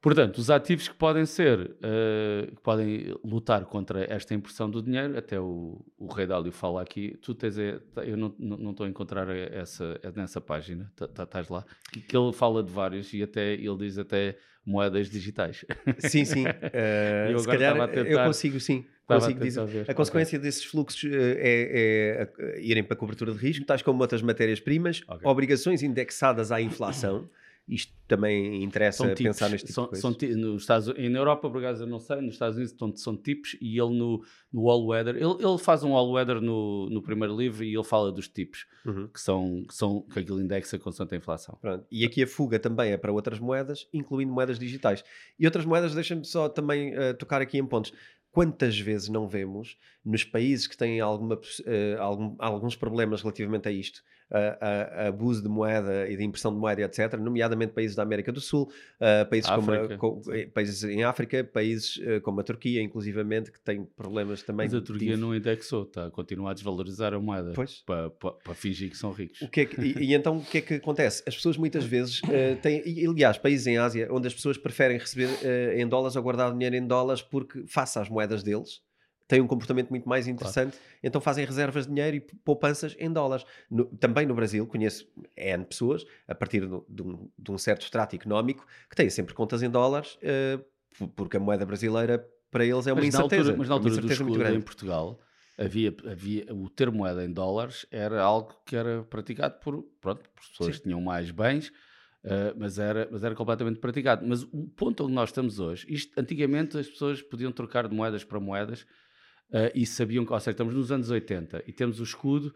Portanto, os ativos que podem ser, uh, que podem lutar contra esta impressão do dinheiro, até o, o Rei Dálio fala aqui, tu tens, eu não, não estou a encontrar essa, nessa página, estás lá, que, ele fala de vários e até ele diz até moedas digitais. Sim, sim. Uh, se calhar tentar, eu consigo, sim. Consigo dizer. Ver. A consequência okay. desses fluxos é, é, irem para a cobertura de risco, tais como outras matérias-primas, okay. obrigações indexadas à inflação isto também interessa são pensar neste tipo são, de coisas. São, nos Estados, na Europa, por acaso, eu não sei, nos Estados Unidos são, são tipos e ele no, no All Weather, ele, ele faz um All Weather no, no primeiro livro e ele fala dos tipos, uhum. que, são, que são que aquilo indexa constante a inflação. Pronto. E aqui a fuga também é para outras moedas, incluindo moedas digitais. E outras moedas, deixa-me só também uh, tocar aqui em pontos quantas vezes não vemos nos países que têm alguma, uh, algum, alguns problemas relativamente a isto, a, a, abuso de moeda e de impressão de moeda, etc., nomeadamente países da América do Sul, uh, países, como com, eh, países em África, países uh, como a Turquia, inclusivamente, que têm problemas também. Mas a Turquia não indexou, está a continuar a desvalorizar a moeda para, para, para fingir que são ricos. O que é que, e, e, então o que é que acontece? As pessoas muitas vezes uh, têm, e, aliás, países em Ásia onde as pessoas preferem receber em dólares ou guardar dinheiro em dólares porque, face às moedas deles, têm um comportamento muito mais interessante, claro. então fazem reservas de dinheiro e poupanças em dólares. No, também no Brasil conheço N pessoas, a partir do, de, um, de, um, certo extrato económico, que têm sempre contas em dólares, uh, porque a moeda brasileira para eles é uma mas incerteza. Altura, mas na altura do escudo em Portugal, havia, havia o ter moeda em dólares era algo que era praticado por, pronto, pessoas Sim. que tinham mais bens, Uh, mas, era, mas era completamente praticado. Mas o ponto onde nós estamos hoje, isto, antigamente as pessoas podiam trocar de moedas para moedas uh, e sabiam que, ou seja, estamos nos anos 80 e temos o escudo,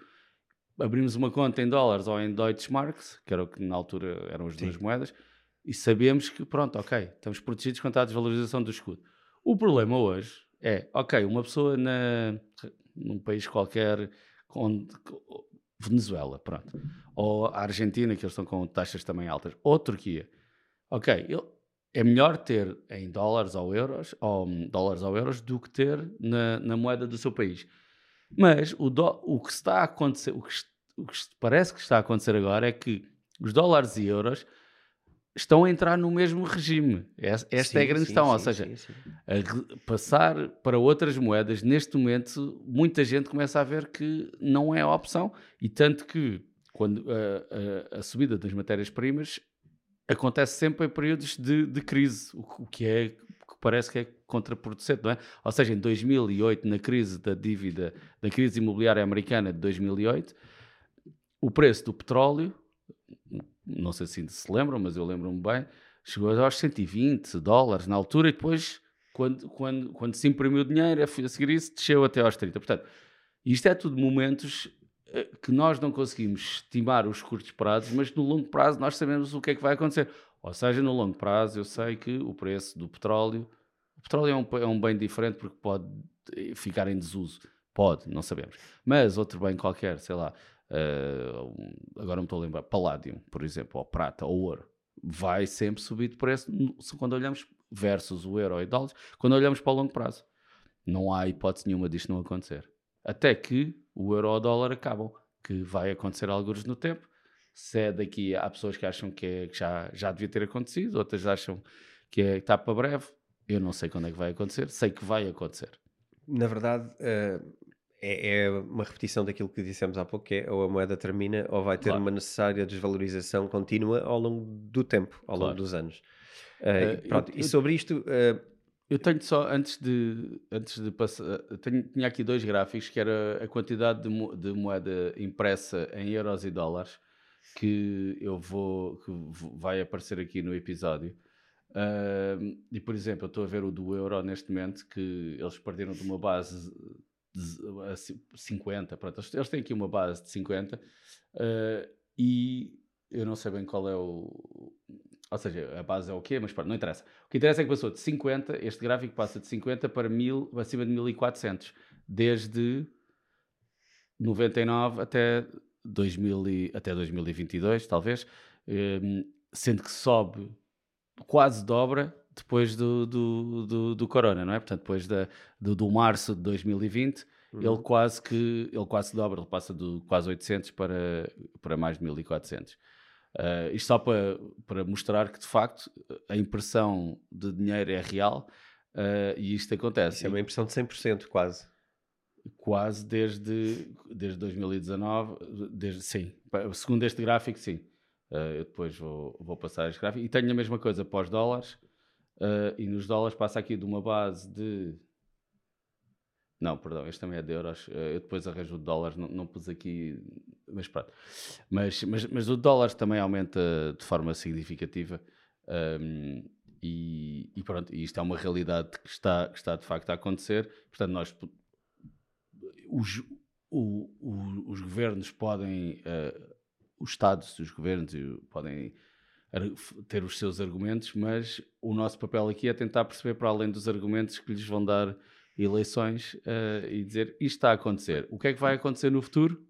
abrimos uma conta em dólares ou em Deutschmarks, que era o que na altura eram as Sim. duas moedas, e sabemos que, pronto, ok, estamos protegidos contra a desvalorização do escudo. O problema hoje é, ok, uma pessoa na, num país qualquer, onde, Venezuela, pronto, ou a Argentina, que eles estão com taxas também altas, ou Turquia, ok, é melhor ter em dólares ou euros, ou hum, dólares ou euros, do que ter na, na moeda do seu país. Mas o, do, o que está a acontecer, o que, o que parece que está a acontecer agora é que os dólares e euros estão a entrar no mesmo regime. Esta sim, é a grande sim, questão. Sim, Ou seja, passar para outras moedas, neste momento, muita gente começa a ver que não é a opção. E tanto que quando a, a, a subida das matérias-primas acontece sempre em períodos de, de crise, o, o, que é que parece que é contraproducente, não é? Ou seja, em 2008, na crise da dívida, da crise imobiliária americana de 2008, o preço do petróleo não sei se se lembram, mas eu lembro-me bem, chegou aos 120 dólares na altura e depois, quando, quando, quando se imprimiu dinheiro, a seguir isso, desceu até aos 30. Portanto, isto é tudo momentos que nós não conseguimos estimar os curtos prazos, mas no longo prazo nós sabemos o que é que vai acontecer. Ou seja, no longo prazo eu sei que o preço do petróleo, o petróleo é um, é um bem diferente porque pode eh, ficar em desuso. Pode, não sabemos. Mas outro bem qualquer, sei lá, uh, agora me estou a lembrar, Palladium, por exemplo, ou prata, ou ouro, vai sempre subir de preço quando olhamos versus o euro e dólares, quando olhamos para o longo prazo. Não há hipótese nenhuma disto não acontecer. Até que o euro ou o dólar acabam, que vai acontecer alguns no tempo. Se é daqui, há pessoas que acham que, é, que já, já devia ter acontecido, outras acham que é, está para breve. Eu não sei quando é que vai acontecer, sei que vai acontecer. Na verdade, uh, é, é, uma repetição daquilo que dissemos há pouco, que é ou a moeda termina ou vai ter claro. uma necessária desvalorização contínua ao longo do tempo, ao claro. longo dos anos. Uh, uh, pronto, eu, e sobre isto... Eu tenho só, antes de, antes de passar, tenho, tinha aqui dois gráficos, que era a quantidade de, de moeda impressa em euros e dólares, que eu vou, que vai aparecer aqui no episódio. Uh, e por exemplo, eu estou a ver o do euro neste momento, que eles partiram de uma base de 50, pronto, eles têm aqui uma base de 50 uh, eh, e eu não sei bem qual é o. Ou seja, a base é o quê, mas pronto, não interessa. O que interessa é que passou de 50, este gráfico passa de 50 para 1000, acima de 1400, desde 99 até, 2000 e, até 2022, talvez, um, sendo que sobe quase dobra depois do, do, do, do, Corona, não é? Portanto, depois da, do, do março de 2020, uhum. ele quase que ele quase dobra, ele passa de quase 800 para, para mais de 1400. Uh, isto só para, para mostrar que de facto a impressão de dinheiro é real uh, e isto acontece. Isso é uma impressão de 100% quase. Quase desde, desde 2019, desde, sim. Segundo este gráfico, sim. Uh, eu depois vou, vou passar este gráfico. E tenho a mesma coisa para os dólares. E nos dólares passa aqui de uma base de. Não, perdão, este também é de euros. Uh, eu depois arranjo o de dólares, não, não pus aqui. Mas pronto. Mas, mas, mas o dólar também aumenta de forma significativa. Um, e, e, pronto, isto é uma realidade que está, que está de facto a acontecer. Portanto, nós. Os, o, o, os governos podem. Uh, os Estados, os governos podem ter os seus argumentos, mas o nosso papel aqui é tentar perceber para além dos argumentos que lhes vão dar eleições uh, e dizer isto está a acontecer. O que é que vai acontecer no futuro?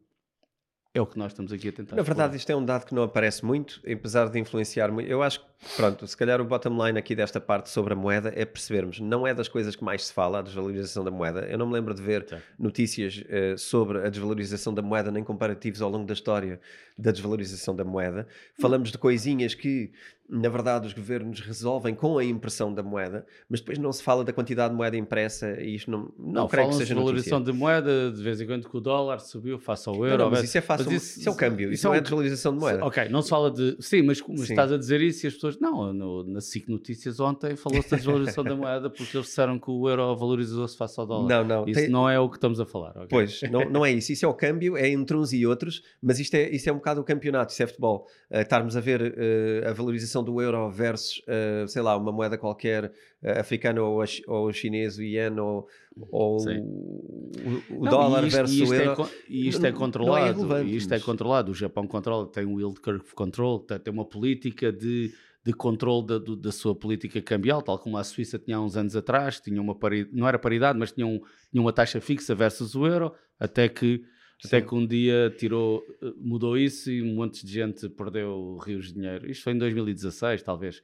É o que nós estamos aqui a tentar. Na verdade, isto é um dado que não aparece muito, apesar de influenciar muito. Eu acho que, pronto, se calhar o bottom line aqui desta parte sobre a moeda é percebermos, não é das coisas que mais se fala, a desvalorização da moeda. Eu não me lembro de ver notícias uh, sobre a desvalorização da moeda, nem comparativos ao longo da história da desvalorização da moeda. Falamos de coisinhas que na verdade, os governos resolvem com a impressão da moeda, mas depois não se fala da quantidade de moeda impressa e isto não, não, não creio que seja de valorização de moeda, de vez em quando que o dólar subiu face ao euro. Não, não mas isso é fácil, isso, isso, é o câmbio, isso, isso não é, é desvalorização de moeda. Ok, não se fala de... Sim, mas, mas sim. estás a dizer isso e as pessoas... Não, no, na SIC Notícias ontem falou-se da desvalorização da moeda porque eles disseram que o euro valorizou-se face ao dólar. Não, não. Isso tem... não é o que estamos a falar. Okay? Pois, não, não é isso. Isso é o câmbio, é entre uns e outros, mas isto é, isso é um bocado o campeonato, isso é futebol. Uh, estarmos a ver uh, a valorização do euro versus uh, sei lá, uma moeda qualquer uh, africana ou, ou chinês, o yen ou, ou o, o não, dólar isto, versus isto o euro. É, e isto é controlado. É isto é controlado. O Japão controla, tem um yield curve control, tem uma política de de controle da, do, da sua política cambial, tal como a Suíça tinha há uns anos atrás, tinha uma paridade, não era paridade, mas tinha, um, tinha uma taxa fixa versus o euro, até que, até que um dia tirou, eh, mudou isso e um monte de gente perdeu rios de dinheiro. Isto foi em 2016, talvez,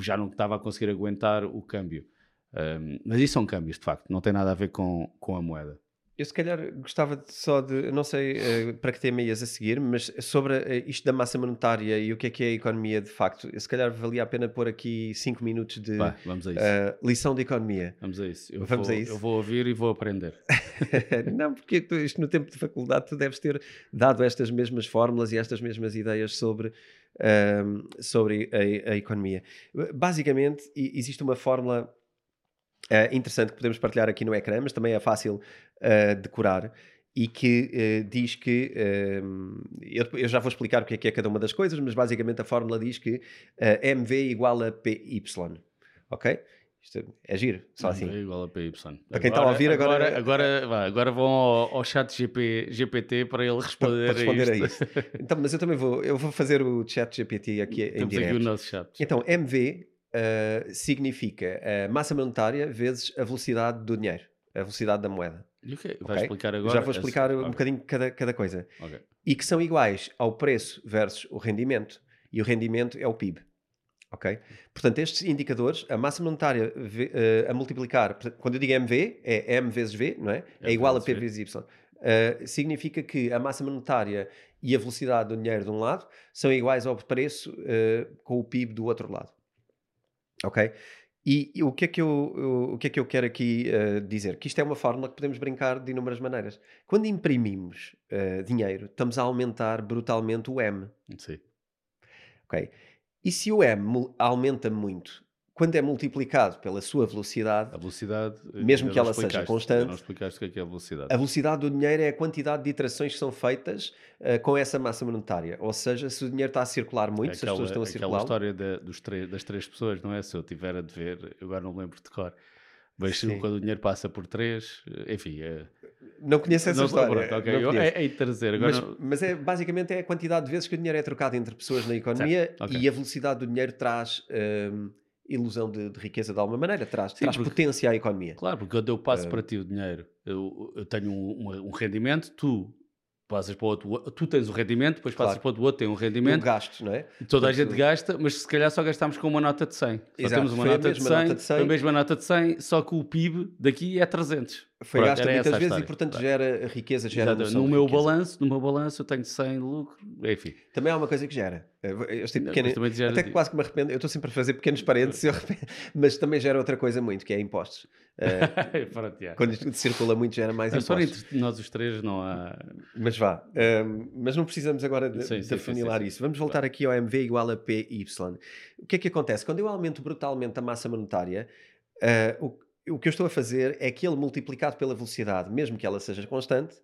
já não estava a conseguir aguentar o câmbio. Um, mas isso são câmbios, de facto, não tem nada a ver com, com a moeda. Eu se calhar gostava só de, não sei uh, para que tema ias a seguir, mas sobre uh, isto da massa monetária e o que é que é a economia de facto, eu se calhar valia a pena pôr aqui 5 minutos de Vai. Uh, lição de economia. Vamos a isso. Eu vamos vou, a isso. Eu vou ouvir e vou aprender. não, porque tu, isto no tempo de faculdade tu deves ter dado estas mesmas fórmulas e estas mesmas ideias sobre, sobre a, a economia. Basicamente, existe uma fórmula uh, interessante que podemos partilhar aqui no ecrã, mas também é fácil uh, decorar e que uh, diz que eu, eu, já vou explicar o que é, que é cada uma das coisas, mas basicamente a fórmula diz que MV igual a PY, ok? Isto é giro, só MV assim. igual a PY. Para quem está a ouvir agora... Agora, agora, agora vão ao, ao chat GP, GPT para ele responder, para responder a, a, isso. Então, mas eu também vou, eu vou fazer o chat GPT aqui em Temos direto. aqui o nosso chat. Então, MV uh, significa a massa monetária vezes a velocidade do dinheiro, a velocidade da moeda. E o quê? Vais Ok? explicar agora? Já vou explicar esse- um Ok, bocadinho cada, cada coisa. ok. E que são iguais ao preço versus o rendimento. E o rendimento é o PIB. Ok? Portanto, estes indicadores, a massa monetária eh, a multiplicar, quando eu digo MV, é M vezes V, não é? É, M igual a P vezes Y. Eh, significa que a massa monetária e a velocidade do dinheiro de um lado são iguais ao preço eh, com o PIB do outro lado. Ok? E, e o, que é que eu, eu- o que é que eu quero aqui eh, dizer? Que isto é uma fórmula que podemos brincar de inúmeras maneiras. Quando imprimimos eh, dinheiro, estamos a aumentar brutalmente o M. Sim. Ok? E se o M aumenta muito, quando é multiplicado pela sua velocidade, A velocidade. Mesmo ainda que ela seja constante, Não explicaste o que é que é a velocidade. a velocidade do dinheiro é a quantidade de iterações que são feitas eh, com essa massa monetária. Ou seja, se o dinheiro está a circular muito, se as pessoas estão a É aquela circular. história dos três- das três pessoas, não é? Se eu tiver a dever, eu agora não me lembro de cor. Mas Sim. quando o dinheiro passa por três, enfim. É, Não conheço essa não, história. pronto, ok, não conheço. é, é de trazer. Agora Mas, não- mas é, basicamente é a quantidade de vezes que o dinheiro é trocado entre pessoas na economia Certo, ok. e a velocidade do dinheiro traz hum, ilusão de, de riqueza de alguma maneira, traz, Sim, traz porque- potência à economia. Claro, porque quando eu passo Ah. para ti o dinheiro, eu, eu tenho um, uma- um rendimento, tu passas para o outro, tu tens o rendimento, depois passas Claro. para o outro, outro tem um rendimento, gasto, não é? toda a gente gasta, mas se calhar só gastamos com uma nota de 100. Só Exato, temos uma nota de, mesma 100, nota de 100. a mesma nota de 100, só que o PIB daqui é 300. Foi Pronto, gasto era muitas vezes e, portanto, gera riqueza, gera Exato. no meu riqueza. balanço, no meu balanço eu tenho 100 de lucro, enfim. Também há uma coisa que gera. Eu eu estou Não, pequeno- também gera até que quase que me arrependo. Eu estou sempre a fazer pequenos parênteses, mas também gera outra coisa muito, que é impostos. Eh, Pronto, já. quando isto circula muito, gera mais história impostos. entre nós os três não há. Mas vá. Ahm, mas não precisamos agora de, Sim, de sim, afunilar sim, isso. Vamos voltar aqui ao MV igual a PY. O que é que acontece? Quando eu aumento brutalmente a massa monetária, ah, o, o que eu estou a fazer é que ele multiplicado pela velocidade, mesmo que ela seja constante,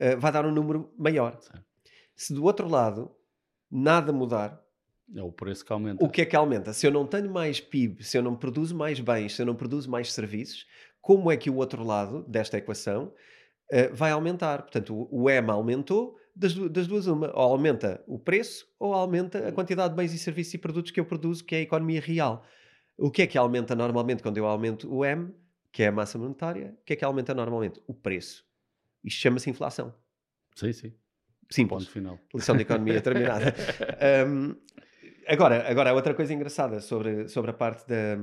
ah, vai dar um número maior. Certo. Se do outro lado nada mudar, É o preço que aumenta. o que é que aumenta? Se eu não tenho mais PIB, se eu não produzo mais bens, se eu não produzo mais serviços, como é que o outro lado desta equação eh, vai aumentar? Portanto, o, o M aumentou, das, das duas uma. Ou aumenta o preço, ou aumenta a quantidade de bens e serviços e produtos que eu produzo, que é a economia real. O que é que aumenta normalmente quando eu aumento o M, que é a massa monetária? O que é que aumenta normalmente? O preço. Isto chama-se inflação. Sim, sim. Simples. Ponto final. Lição de economia terminada. Um, agora, agora, outra coisa engraçada sobre, sobre a parte da.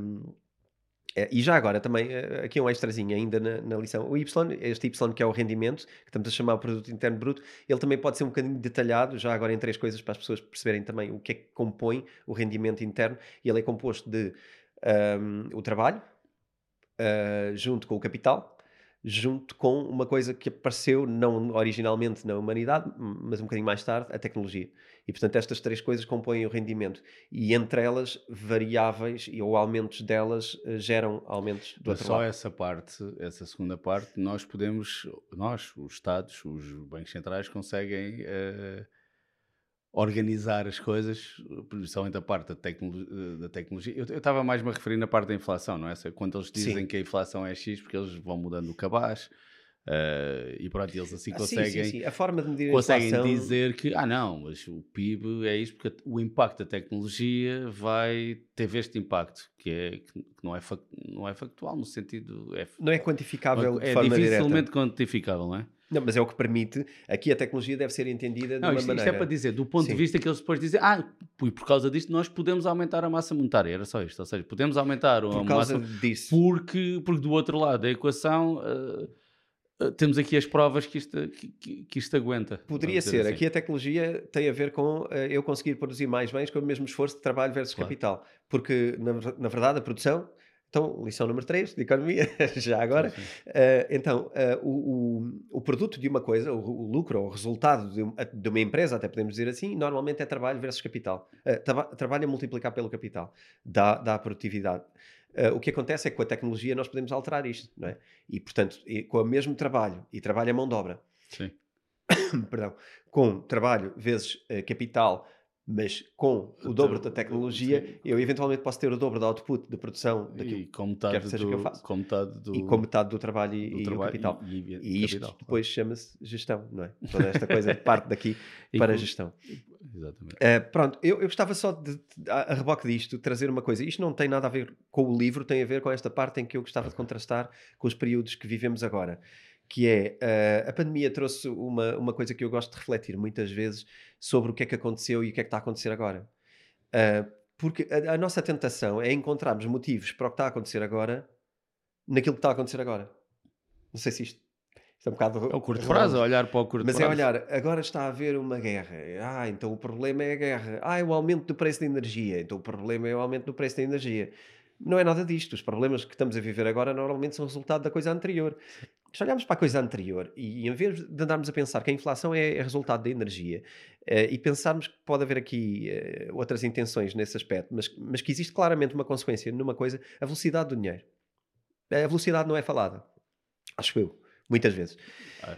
eh, E já agora também, eh, aqui um extrazinho ainda na, na lição. O Y, este Y que é o rendimento, que estamos a chamar o produto interno bruto, ele também pode ser um bocadinho detalhado, já agora em três coisas para as pessoas perceberem também o que é que compõe o rendimento interno. E ele é composto de um, o trabalho, uh, junto com o capital, junto com uma coisa que apareceu não originalmente na humanidade, mas um bocadinho mais tarde, a tecnologia. E portanto estas três coisas compõem o rendimento. E entre elas, variáveis e, ou aumentos delas eh, geram aumentos do Mas outro só lado. essa parte, essa segunda parte, nós podemos, nós, os Estados, os bancos centrais, conseguem eh, organizar as coisas, principalmente a parte da, tecnolo- da tecnologia. Eu estava mais me a referir na parte da inflação, não é? Se- Quando eles dizem Sim. que a inflação é X, porque eles vão mudando o cabaz. Uh, e pronto, eles assim Ah, sim, conseguem, sim, sim. A forma de medir conseguem inflação... dizer que, ah não, mas o PIB é isto porque o impacto da tecnologia vai ter este impacto, que, é, que não, é não é factual, no sentido... É, Não é quantificável é forma dificilmente direta. quantificável, não é? Não, mas é o que permite. Aqui a tecnologia deve ser entendida de Não, uma isto, isto maneira. é para dizer, do ponto Sim. de vista que eles depois dizem, ah, e por causa disto nós podemos aumentar a massa monetária, era só isto, ou seja, podemos aumentar a Por causa massa disso. porque, porque do outro lado da equação ah, temos aqui as provas que isto, que, que- isto aguenta. Poderia ser. assim. Aqui a tecnologia tem a ver com eh, eu conseguir produzir mais bens com o mesmo esforço de trabalho versus Claro. capital. Porque, na, na verdade, a produção. Então, lição número 3 de economia, já agora. Sim, sim. Eh, então, eh, o, o, o produto de uma coisa, o, o lucro, ou o resultado de, um- de uma empresa, até podemos dizer assim, normalmente é trabalho versus capital. Eh, traba- trabalho a multiplicar pelo capital, dá, dá a produtividade. Eh, o que acontece é que com a tecnologia nós podemos alterar isto, não é? E, portanto, e com o mesmo trabalho, e trabalho a mão de obra, Sim. perdão, com trabalho vezes capital, mas com o dobro da tecnologia, Sim. eu eventualmente posso ter o dobro da output de produção daquilo, E com quer metade, que seja que eu do, faça. com metade do, e com metade do trabalho e, do e trabalho capital. e, e, E isto capital, depois chama-se gestão, não é? Toda esta coisa parte daqui para a gestão. Exatamente. Uh, pronto, eu, eu gostava só de, a, a reboque disto, trazer uma coisa. Isto não tem nada a ver com o livro, tem a ver com esta parte em que eu gostava de contrastar com os períodos que vivemos agora. Que é, uh, a pandemia trouxe uma, uma coisa que eu gosto de refletir muitas vezes sobre o que é que aconteceu e o que é que está a acontecer agora. Uh, porque a, a nossa tentação é encontrarmos motivos para o que está a acontecer agora naquilo que está a acontecer agora. Não sei se isto, isto é um bocado. É o curto prazo, é olhar para o curto Mas é prazo. olhar, agora está a haver uma guerra. Ah, então o problema é a guerra. Ah, é o aumento do preço da energia. Então o problema é o aumento do preço da energia. Não é nada disto. Os problemas que estamos a viver agora normalmente são resultado da coisa anterior. Se olharmos para a coisa anterior e em vez de andarmos a pensar que a inflação é, é resultado da energia eh, e pensarmos que pode haver aqui eh, outras intenções nesse aspecto, mas, mas que existe claramente uma consequência numa coisa, a velocidade do dinheiro. A velocidade não é falada. Acho eu, muitas vezes. Ah,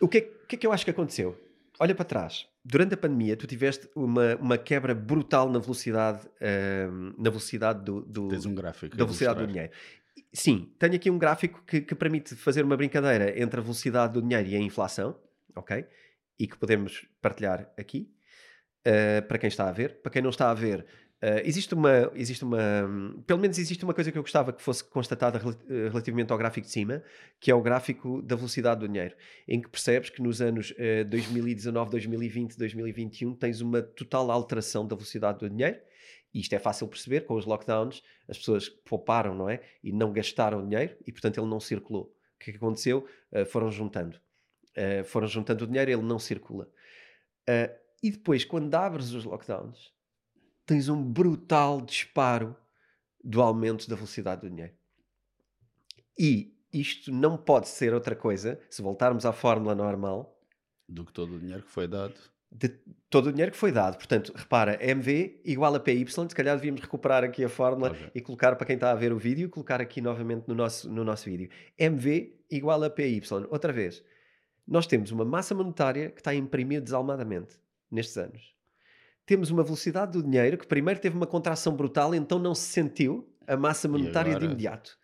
O que, é, o que é que eu acho que aconteceu? Olha para trás. Durante a pandemia, tu tiveste uma, uma quebra brutal na velocidade, ahm, na velocidade do, do- um gráfico. da velocidade do dinheiro. Sim, tenho aqui um gráfico que, que permite fazer uma brincadeira entre a velocidade do dinheiro e a inflação, ok? E que podemos partilhar aqui, uh, para quem está a ver. Para quem não está a ver, uh, existe uma, existe uma, pelo menos existe uma coisa que eu gostava que fosse constatada rel- eh, relativamente ao gráfico de cima, que é o gráfico da velocidade do dinheiro, em que percebes que nos anos eh, 2019, 2020, 2021 tens uma total alteração da velocidade do dinheiro. E isto é fácil perceber com os lockdowns, as pessoas pouparam, não é? E não gastaram dinheiro e, portanto, ele não circulou. O que é aconteceu? Uh, foram juntando. Uh, foram juntando o dinheiro, ele não circula. Uh, e depois, quando abres os lockdowns, tens um brutal disparo do aumento da velocidade do dinheiro. E isto não pode ser outra coisa, se voltarmos à fórmula normal, Do que todo o dinheiro que foi dado. De todo o dinheiro que foi dado. Portanto, repara, MV igual a PY, se calhar devíamos recuperar aqui a fórmula Ok. e colocar para quem está a ver o vídeo, colocar aqui novamente no nosso, no nosso vídeo. MV igual a PY. Outra vez, nós temos uma massa monetária que está a imprimir desalmadamente nestes anos. Temos uma velocidade do dinheiro que primeiro teve uma contração brutal, então não se sentiu a massa monetária de agora? imediato.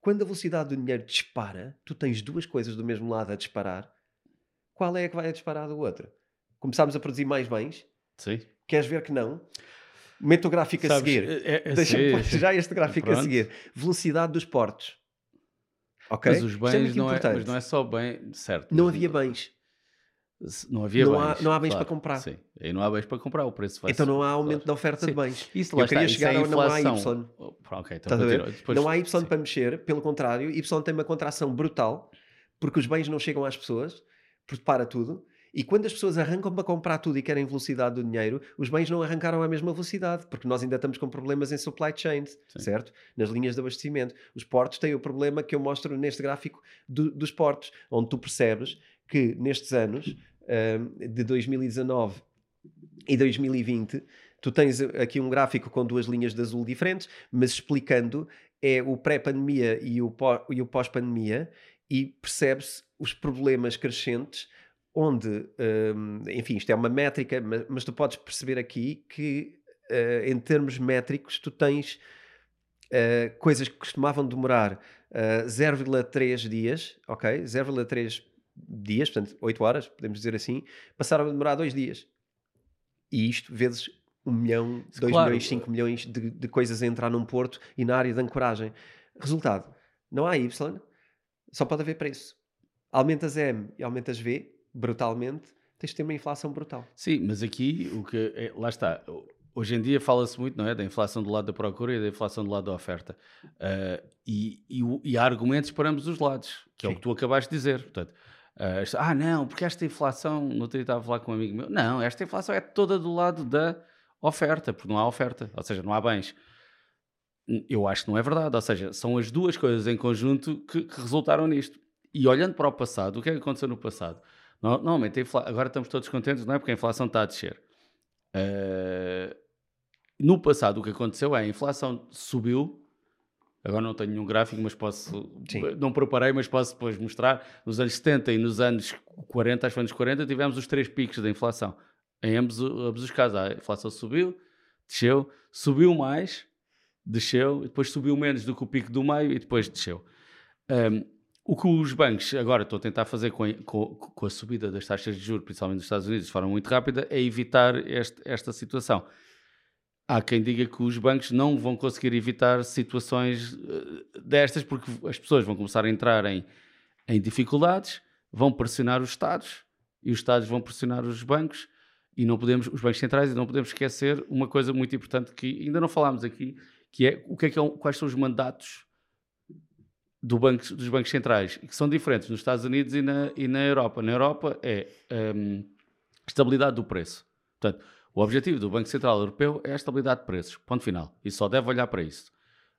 Quando a velocidade do dinheiro dispara, tu tens duas coisas do mesmo lado a disparar. Qual é a que vai a disparar do outro? Começámos a produzir mais bens? Sim. Queres ver que não? Mete o gráfico a Sabes, seguir. é- é- Deixa-me pôr sim. já este gráfico a Pronto. seguir. Velocidade dos portos. Ok? Mas os é bens muito não é, mas não é só bem, certo. Não havia bens. Não havia Não há- bens. não há bens claro, para comprar. Sim. Aí não há bens para comprar, o preço vai Então não há claro. aumento da oferta de Sim. bens. Isso Eu lá queria está, chegar isso é ao não há. Y. Oh, Ok, então a. Depois- não há Y sim. para mexer, pelo contrário, Y tem uma contração brutal porque os bens não chegam às pessoas, porque para tudo. E quando as pessoas arrancam para comprar tudo e querem velocidade do dinheiro, os bens não arrancaram à mesma velocidade, porque nós ainda estamos com problemas em supply chains, Sim. certo? Nas linhas de abastecimento. Os portos têm o problema que eu mostro neste gráfico do- dos portos, onde tu percebes que nestes anos, ahm, de 2019 e 2020, tu tens aqui um gráfico com duas linhas de azul diferentes, mas explicando é o pré-pandemia e e o pós-pandemia e percebe-se os problemas crescentes onde, hum, enfim, isto é uma métrica, mas, mas tu podes perceber aqui que eh, em termos métricos tu tens eh, coisas que costumavam demorar uh, 0,3 dias, ok? 0,3 dias, portanto 8 horas, podemos dizer assim, passaram a demorar 2 dias. E isto vezes 1 milhão, 2 claro. milhões, 5 milhões de, de coisas a entrar num porto e na área de ancoragem. Resultado, não há Y, só pode haver preço. Aumentas M e aumentas V, brutalmente, tens de ter uma inflação brutal. Sim, mas aqui o que é, lá está. Hoje em dia fala-se muito, não é, da inflação do lado da procura e da inflação do lado da oferta. Uh, e, e, e, há argumentos para ambos os lados, que Sim. é o que tu acabaste de dizer. Portanto, uh, ah, não, porque esta inflação, no outro dia estava a falar com um amigo meu, não, esta inflação é toda do lado da oferta, porque não há oferta, ou seja, não há bens. Eu acho que não é verdade, ou seja, são as duas coisas em conjunto que, que resultaram nisto. E olhando para o passado, o que é que aconteceu no passado? Normalmente, agora estamos todos contentes, não é? Porque a inflação está a descer. Uh, no passado, o que aconteceu é a inflação subiu. Agora não tenho nenhum gráfico, mas posso. Sim. Não preparei, mas posso depois mostrar. Nos anos 70 e nos anos 40, acho que anos 40, tivemos os três picos da inflação. Em ambos, ambos os casos, a inflação subiu, desceu, subiu mais, desceu, depois subiu menos do que o pico do meio e depois desceu. Um, o que os bancos agora estão a tentar fazer com a, com, a, subida das taxas de juros, principalmente nos Estados Unidos, de forma muito rápida, é evitar este, esta situação. Há quem diga que os bancos não vão conseguir evitar situações uh, destas, porque as pessoas vão começar a entrar em, em dificuldades, vão pressionar os Estados e os Estados vão pressionar os bancos e não podemos, os bancos centrais, e não podemos esquecer uma coisa muito importante que ainda não falámos aqui, que é o que é que é, quais são os mandatos do banco, dos bancos centrais, que são diferentes nos Estados Unidos e na, e na Europa. Na Europa é um, estabilidade do preço. Portanto, o objetivo do Banco Central Europeu é a estabilidade de preços, ponto final. E só deve olhar para isso.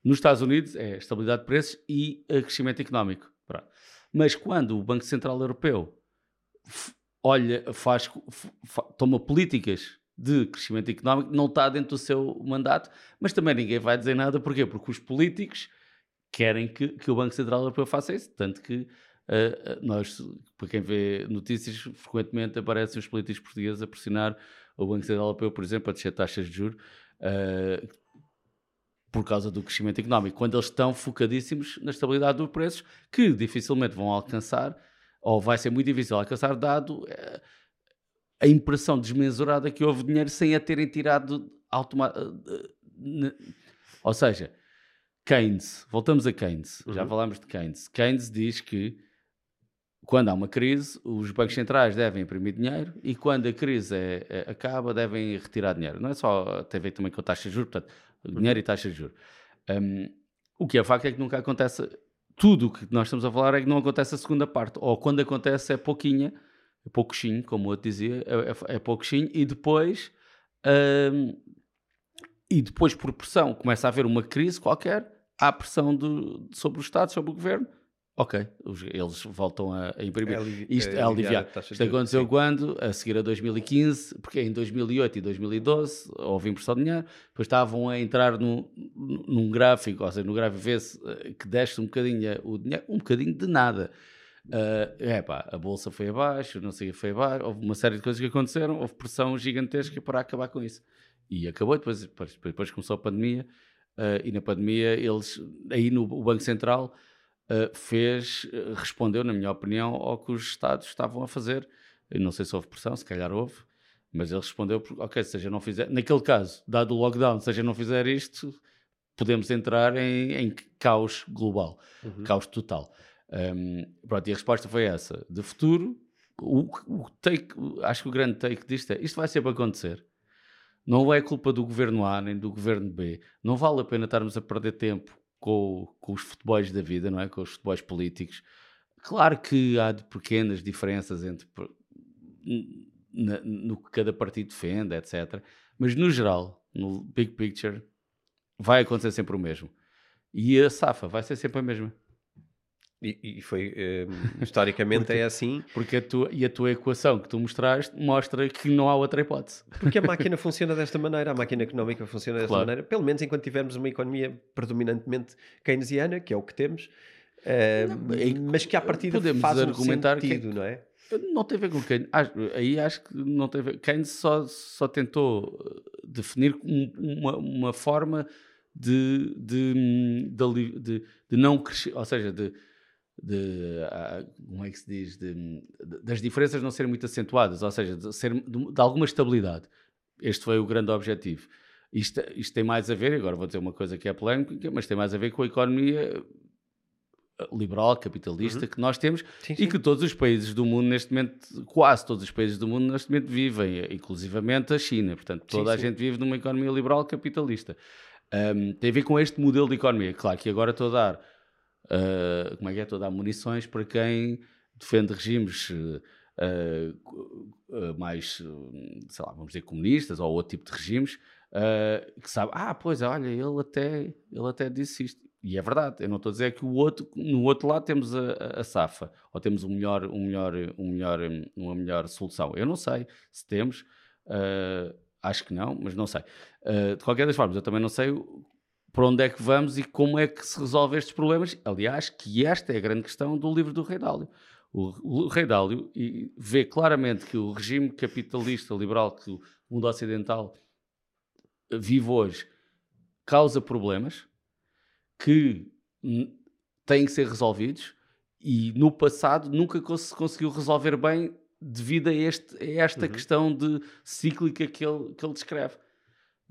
Nos Estados Unidos é estabilidade de preços e crescimento económico. Mas quando o Banco Central Europeu olha, faz, toma políticas de crescimento económico, não está dentro do seu mandato, mas também ninguém vai dizer nada. Porquê? Porque os políticos querem que, que o Banco Central Europeu faça isso. Tanto que uh, nós, para quem vê notícias, frequentemente aparecem os políticos portugueses a pressionar o Banco Central Europeu, por exemplo, a descer taxas de juros. Uh, por causa do crescimento económico, quando eles estão focadíssimos na estabilidade dos preços, que dificilmente vão alcançar, ou vai ser muito difícil alcançar, dado uh, a impressão desmesurada que houve dinheiro sem a terem tirado automaticamente. Ou seja, Keynes, voltamos a Keynes, uhum. já falámos de Keynes. Keynes diz que quando há uma crise, os bancos centrais devem imprimir dinheiro e quando a crise é, é, acaba, devem retirar dinheiro. Não é só, tem a ver também com a taxa de juros, portanto, dinheiro e taxa de juros. Um, o que é facto é que nunca acontece, tudo o que nós estamos a falar é que não acontece a segunda parte, ou quando acontece é pouquinha, é pouquinho, como o outro dizia, é, é, é pouquinho, e depois, um, e depois por pressão começa a haver uma crise qualquer, há pressão do, sobre o Estado, sobre o Governo, ok, eles voltam a, a imprimir. É Isto é, é aliviar. Isto aconteceu quando? A seguir a 2015, porque em 2008 e 2012 houve impressão de dinheiro, depois estavam a entrar no, num gráfico, ou seja, no gráfico vê-se eh, que desce um bocadinho o dinheiro, um bocadinho de nada. Uh, é pá, a bolsa foi abaixo, não sei o que foi abaixo, houve uma série de coisas que aconteceram, houve pressão gigantesca para acabar com isso. E acabou, depois, depois, depois começou a pandemia, uh, e na pandemia eles, aí no Banco Central, uh, fez, respondeu, na minha opinião, ao que os Estados estavam a fazer. Eu não sei se houve pressão, se calhar houve, mas ele respondeu, ok, se a gente não fizer, naquele caso, dado o lockdown, se a gente não fizer isto, podemos entrar em, em caos global, uhum. caos total. Um, pronto, e a resposta foi essa. De futuro, o, o take, acho que o grande take disto é, isto vai sempre acontecer. Não é culpa do governo A nem do governo B. Não vale a pena estarmos a perder tempo com, com os futebols da vida, não é? Com os futebols políticos. Claro que há pequenas diferenças entre no que cada partido defende, etc. Mas no geral, no big picture, vai acontecer sempre o mesmo. E a SAFA vai ser sempre a mesma. E, e foi, um, historicamente porque, é assim. Porque a tua, e a tua equação que tu mostraste mostra que não há outra hipótese. Porque a máquina funciona desta maneira, a máquina económica funciona desta claro. maneira, pelo menos enquanto tivermos uma economia predominantemente keynesiana, que é o que temos, uh, não, mas que à partida podemos faz argumentar um sentido, que, não é? Não tem a ver com Keynes. Aí acho que não tem a ver. Keynes só, só tentou definir uma, uma forma de, de, de, de, de não crescer, ou seja, de, de como é que se diz, de, das diferenças não serem muito acentuadas, ou seja, de, ser, de, de, alguma estabilidade. Este foi o grande objetivo. Isto, isto tem mais a ver, agora vou dizer uma coisa que é polémica, mas tem mais a ver com a economia liberal, capitalista uhum. que nós temos sim, sim. e que todos os países do mundo neste momento, quase todos os países do mundo neste momento vivem, inclusivamente a China. Portanto, toda sim, a gente vive numa economia liberal capitalista. Um, tem a ver com este modelo de economia. Claro que agora estou a dar, uh, como é que é, estou a munições para quem defende regimes uh, mais, sei lá, vamos dizer, comunistas ou outro tipo de regimes, que sabe, ah, pois, olha, ele até, ele até disse isto. E é verdade, eu não estou a dizer que o outro, no outro lado temos a, a SAFA, ou temos um melhor, um melhor, um melhor, uma melhor solução. Eu não sei se temos, uh, acho que não, mas não sei. Uh, de qualquer das formas, eu também não sei para onde é que vamos e como é que se resolve estes problemas. Aliás, que esta é a grande questão do livro do Rei Dálio. O, o Rei Dálio vê claramente que o regime capitalista liberal que o mundo ocidental vive hoje causa problemas que têm que ser resolvidos e no passado nunca se conseguiu resolver bem devido a, este, a esta uhum. questão de cíclica que ele, que ele descreve.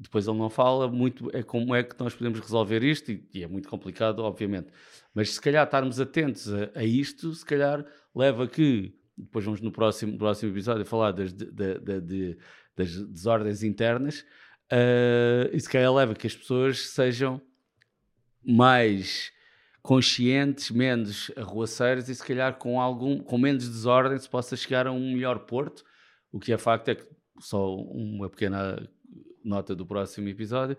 Depois ele não fala muito é como é que nós podemos resolver isto, e, e é muito complicado, obviamente. Mas se calhar estarmos atentos a, a, isto, se calhar leva que, depois vamos no próximo, próximo episódio falar das, de, de, de, das desordens internas, uh, e se calhar leva que as pessoas sejam mais conscientes, menos arruaceiros e se calhar com algum com menos desordem se possa chegar a um melhor porto. O que é facto é que só uma pequena nota do próximo episódio,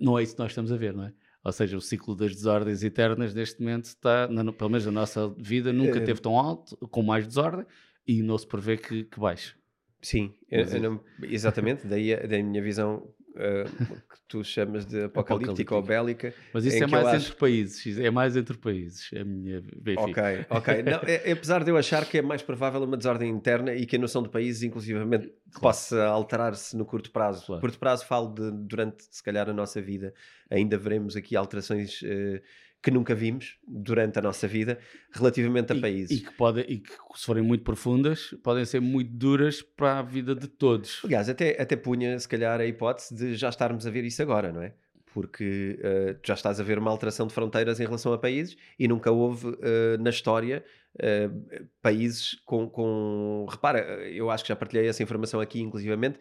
não é isso que nós estamos a ver, não é? Ou seja, o ciclo das desordens eternas neste momento está, na, pelo menos na nossa vida, nunca é. teve tão alto, com mais desordem, e não se prevê que, que baixe. Sim, eu, eu não, exatamente, daí, daí a minha visão uh, que tu chamas de apocalíptica ou bélica. Mas isso é mais acho... entre países, é mais entre países, é a minha Ok, ok. Não, é, é, apesar de eu achar que é mais provável uma desordem interna e que a noção de países, inclusivamente, claro. possa alterar-se no curto prazo. Claro. Curto prazo falo de durante, se calhar, a nossa vida, ainda veremos aqui alterações uh, que nunca vimos durante a nossa vida relativamente a e, países. E que, pode, e que, se forem muito profundas, podem ser muito duras para a vida de todos. Aliás, até, até punha, se calhar, a hipótese de já estarmos a ver isso agora, não é? Porque uh, já estás a ver uma alteração de fronteiras em relação a países e nunca houve uh, na história uh, países com, com. Repara, eu acho que já partilhei essa informação aqui, inclusivamente,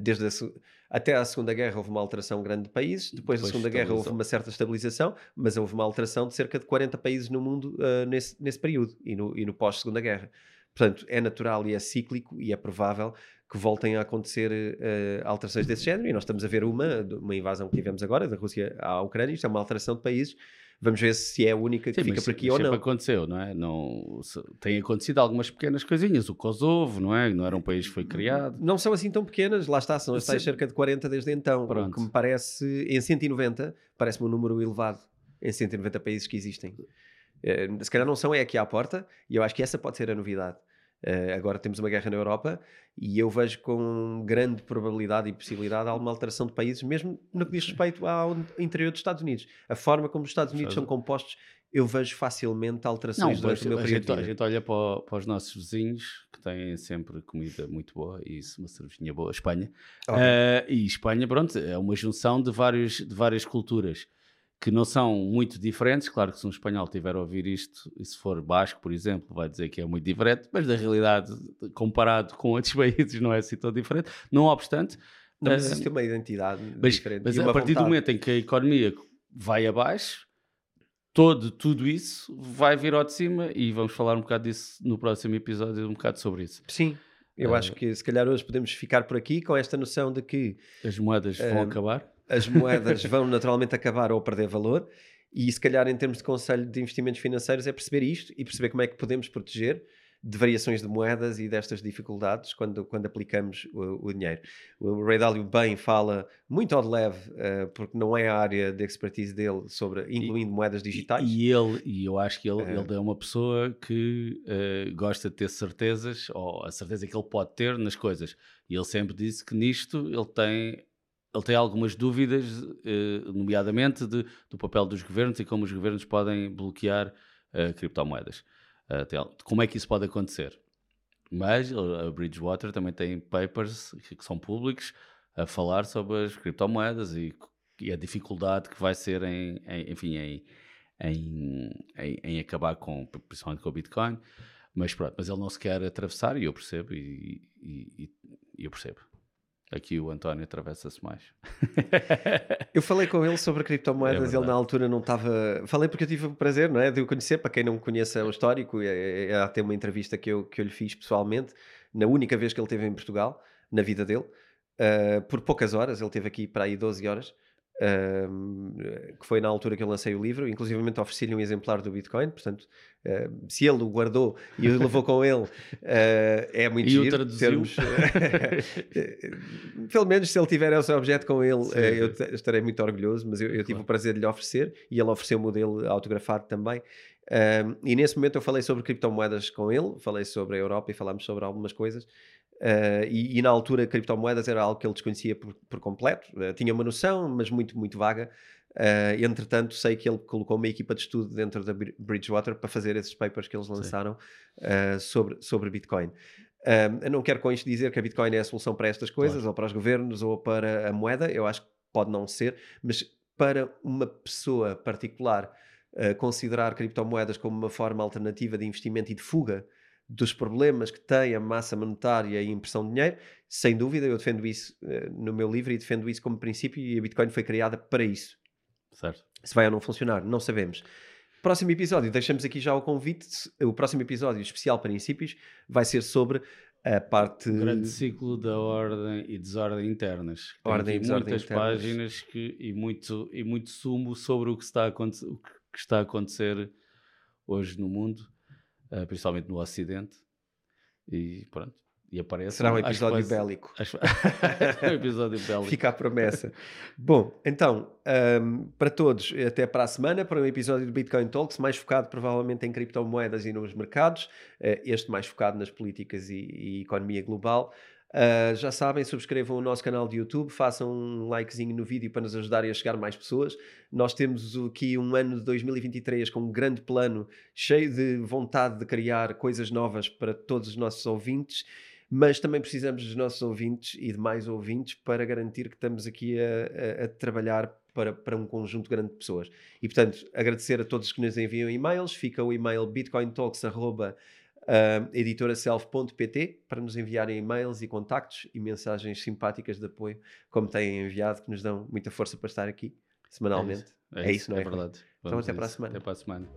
desde a até à Segunda Guerra houve uma alteração grande de países, depois, depois da Segunda Guerra houve uma certa estabilização, mas houve uma alteração de cerca de 40 países no mundo nesse, nesse período e no, e no pós-Segunda Guerra. Portanto, é natural e é cíclico e é provável que voltem a acontecer uh, alterações desse género. E nós estamos a ver uma, uma invasão que tivemos agora da Rússia à Ucrânia, isto é uma alteração de países Vamos ver se é a única que Sim, fica por aqui ou não. aconteceu, não é? Não, tem acontecido algumas pequenas coisinhas. O Kosovo, não é? Não era um país que foi criado. Não são assim tão pequenas, lá está, são Sim. cerca de 40 desde então. Pronto. O que me parece, em 190, parece-me um número elevado. Em 190 países que existem. Eh, se calhar não são é aqui à porta, e eu acho que essa pode ser a novidade. Uh, agora temos uma guerra na Europa e eu vejo com grande probabilidade e possibilidade alguma alteração de países, mesmo no que diz respeito ao interior dos Estados Unidos. A forma como os Estados Unidos são compostos, eu vejo facilmente alterações Não, durante o meu a gente, a gente olha para, para, os nossos vizinhos, que têm sempre comida muito boa e isso, uma cervejinha boa, Espanha. Okay. Uh, e Espanha, pronto, é uma junção de, vários, de várias culturas que não são muito diferentes. Claro que se um espanhol tiver a ouvir isto, e se for basco, por exemplo, vai dizer que é muito diferente, mas na realidade, comparado com outros países, não é assim tão diferente. Não obstante. Não, mas existe uma identidade mas, diferente. Mas a partir vontade. do momento em que a economia vai abaixo, todo, tudo isso vai vir ao de cima e vamos falar um bocado disso no próximo episódio, um bocado sobre isso. Sim. Eu uh, acho que se calhar hoje podemos ficar por aqui com esta noção de que as moedas uh, vão acabar as moedas vão naturalmente acabar ou perder valor. E se calhar, em termos de conselho de investimentos financeiros, é perceber isto e perceber como é que podemos proteger de variações de moedas e destas dificuldades quando, quando aplicamos o, o dinheiro. O Ray Dalio bem fala muito ao de leve, uh, porque não é a área de expertise dele sobre incluindo e, moedas digitais. E, ele, e eu acho que ele, uh, ele é uma pessoa que uh, gosta de ter certezas, ou a certeza que ele pode ter nas coisas. E ele sempre disse que nisto ele tem ele tem algumas dúvidas, uh, nomeadamente de, do papel dos governos e como os governos podem bloquear uh, criptomoedas. Uh, como é que isso pode acontecer? Mas a Bridgewater também tem papers que, são públicos a falar sobre as criptomoedas e, e a dificuldade que vai ser em, em enfim, em, em, em, acabar com, principalmente com o Bitcoin. Mas pronto, mas ele não se quer atravessar e eu percebo e, e, e eu percebo. Aqui o António atravessa-se mais. eu falei com ele sobre criptomoedas, é ele na altura não estava. Falei porque eu tive o prazer não é, de o conhecer. Para quem não conheça o histórico, é, é, é até uma entrevista que eu, que eu lhe fiz pessoalmente, na única vez que ele esteve em Portugal, na vida dele, uh, por poucas horas. Ele esteve aqui para aí 12 horas que foi na altura que eu lancei o livro, inclusive ofereci-lhe um exemplar do Bitcoin, portanto, uh, se ele o guardou e o levou com ele, uh, é muito e giro. E o traduziu. Termos, pelo menos se ele tiver esse objeto com ele, sim, eu estarei muito orgulhoso, mas eu, eu tive claro. o prazer de lhe oferecer e ele ofereceu o modelo autografado também. e nesse momento eu falei sobre criptomoedas com ele, falei sobre a Europa e falámos sobre algumas coisas. Uh, e, e, na altura criptomoedas era algo que ele desconhecia por, por completo, uh, tinha uma noção, mas muito, muito vaga. Uh, entretanto, sei que ele colocou uma equipa de estudo dentro da Bridgewater para fazer esses papers que eles lançaram sobre, sobre Bitcoin. eu não quero com isto dizer que a Bitcoin é a solução para estas coisas, claro. ou para os governos, ou para a moeda, eu acho que pode não ser, mas para uma pessoa particular considerar criptomoedas como uma forma alternativa de investimento e de fuga dos problemas que tem a massa monetária e a impressão de dinheiro, sem dúvida, eu defendo isso uh, no meu livro e defendo isso como princípio e a Bitcoin foi criada para isso. Certo. Se vai ou não funcionar, não sabemos. Próximo episódio, deixamos aqui já o convite. O próximo episódio especial princípios vai ser sobre a parte. O grande ciclo da ordem e desordem internas. Ordem e desordem muitas internas. páginas que, e, muito, e muito sumo sobre o que, está a, o que está a acontecer hoje no mundo uh, principalmente no Ocidente. E pronto. E aparece. Será um episódio bélico. Acho, um episódio bélico. Fica a promessa. Bom, então, um, para todos, até para a semana, para um episódio do Bitcoin Talks, mais focado provavelmente em criptomoedas e nos mercados, uh, este mais focado nas políticas e, e economia global. Uh, já sabem, subscrevam o nosso canal de YouTube, façam um likezinho no vídeo para nos ajudarem a chegar mais pessoas. Nós temos aqui um ano de 2023 com um grande plano, cheio de vontade de criar coisas novas para todos os nossos ouvintes, mas também precisamos dos nossos ouvintes e de mais ouvintes para garantir que estamos aqui a, a, a trabalhar para, para, um conjunto grande de pessoas. E portanto, agradecer a todos que nos enviam e-mails. Fica o e-mail bitcointalks.com uh, editoraself.pt para nos enviarem e-mails e contactos e mensagens simpáticas de apoio, como têm enviado, que nos dão muita força para estar aqui semanalmente. É isso, é, é isso, não é? É verdade. Então até para a semana. Até para a semana.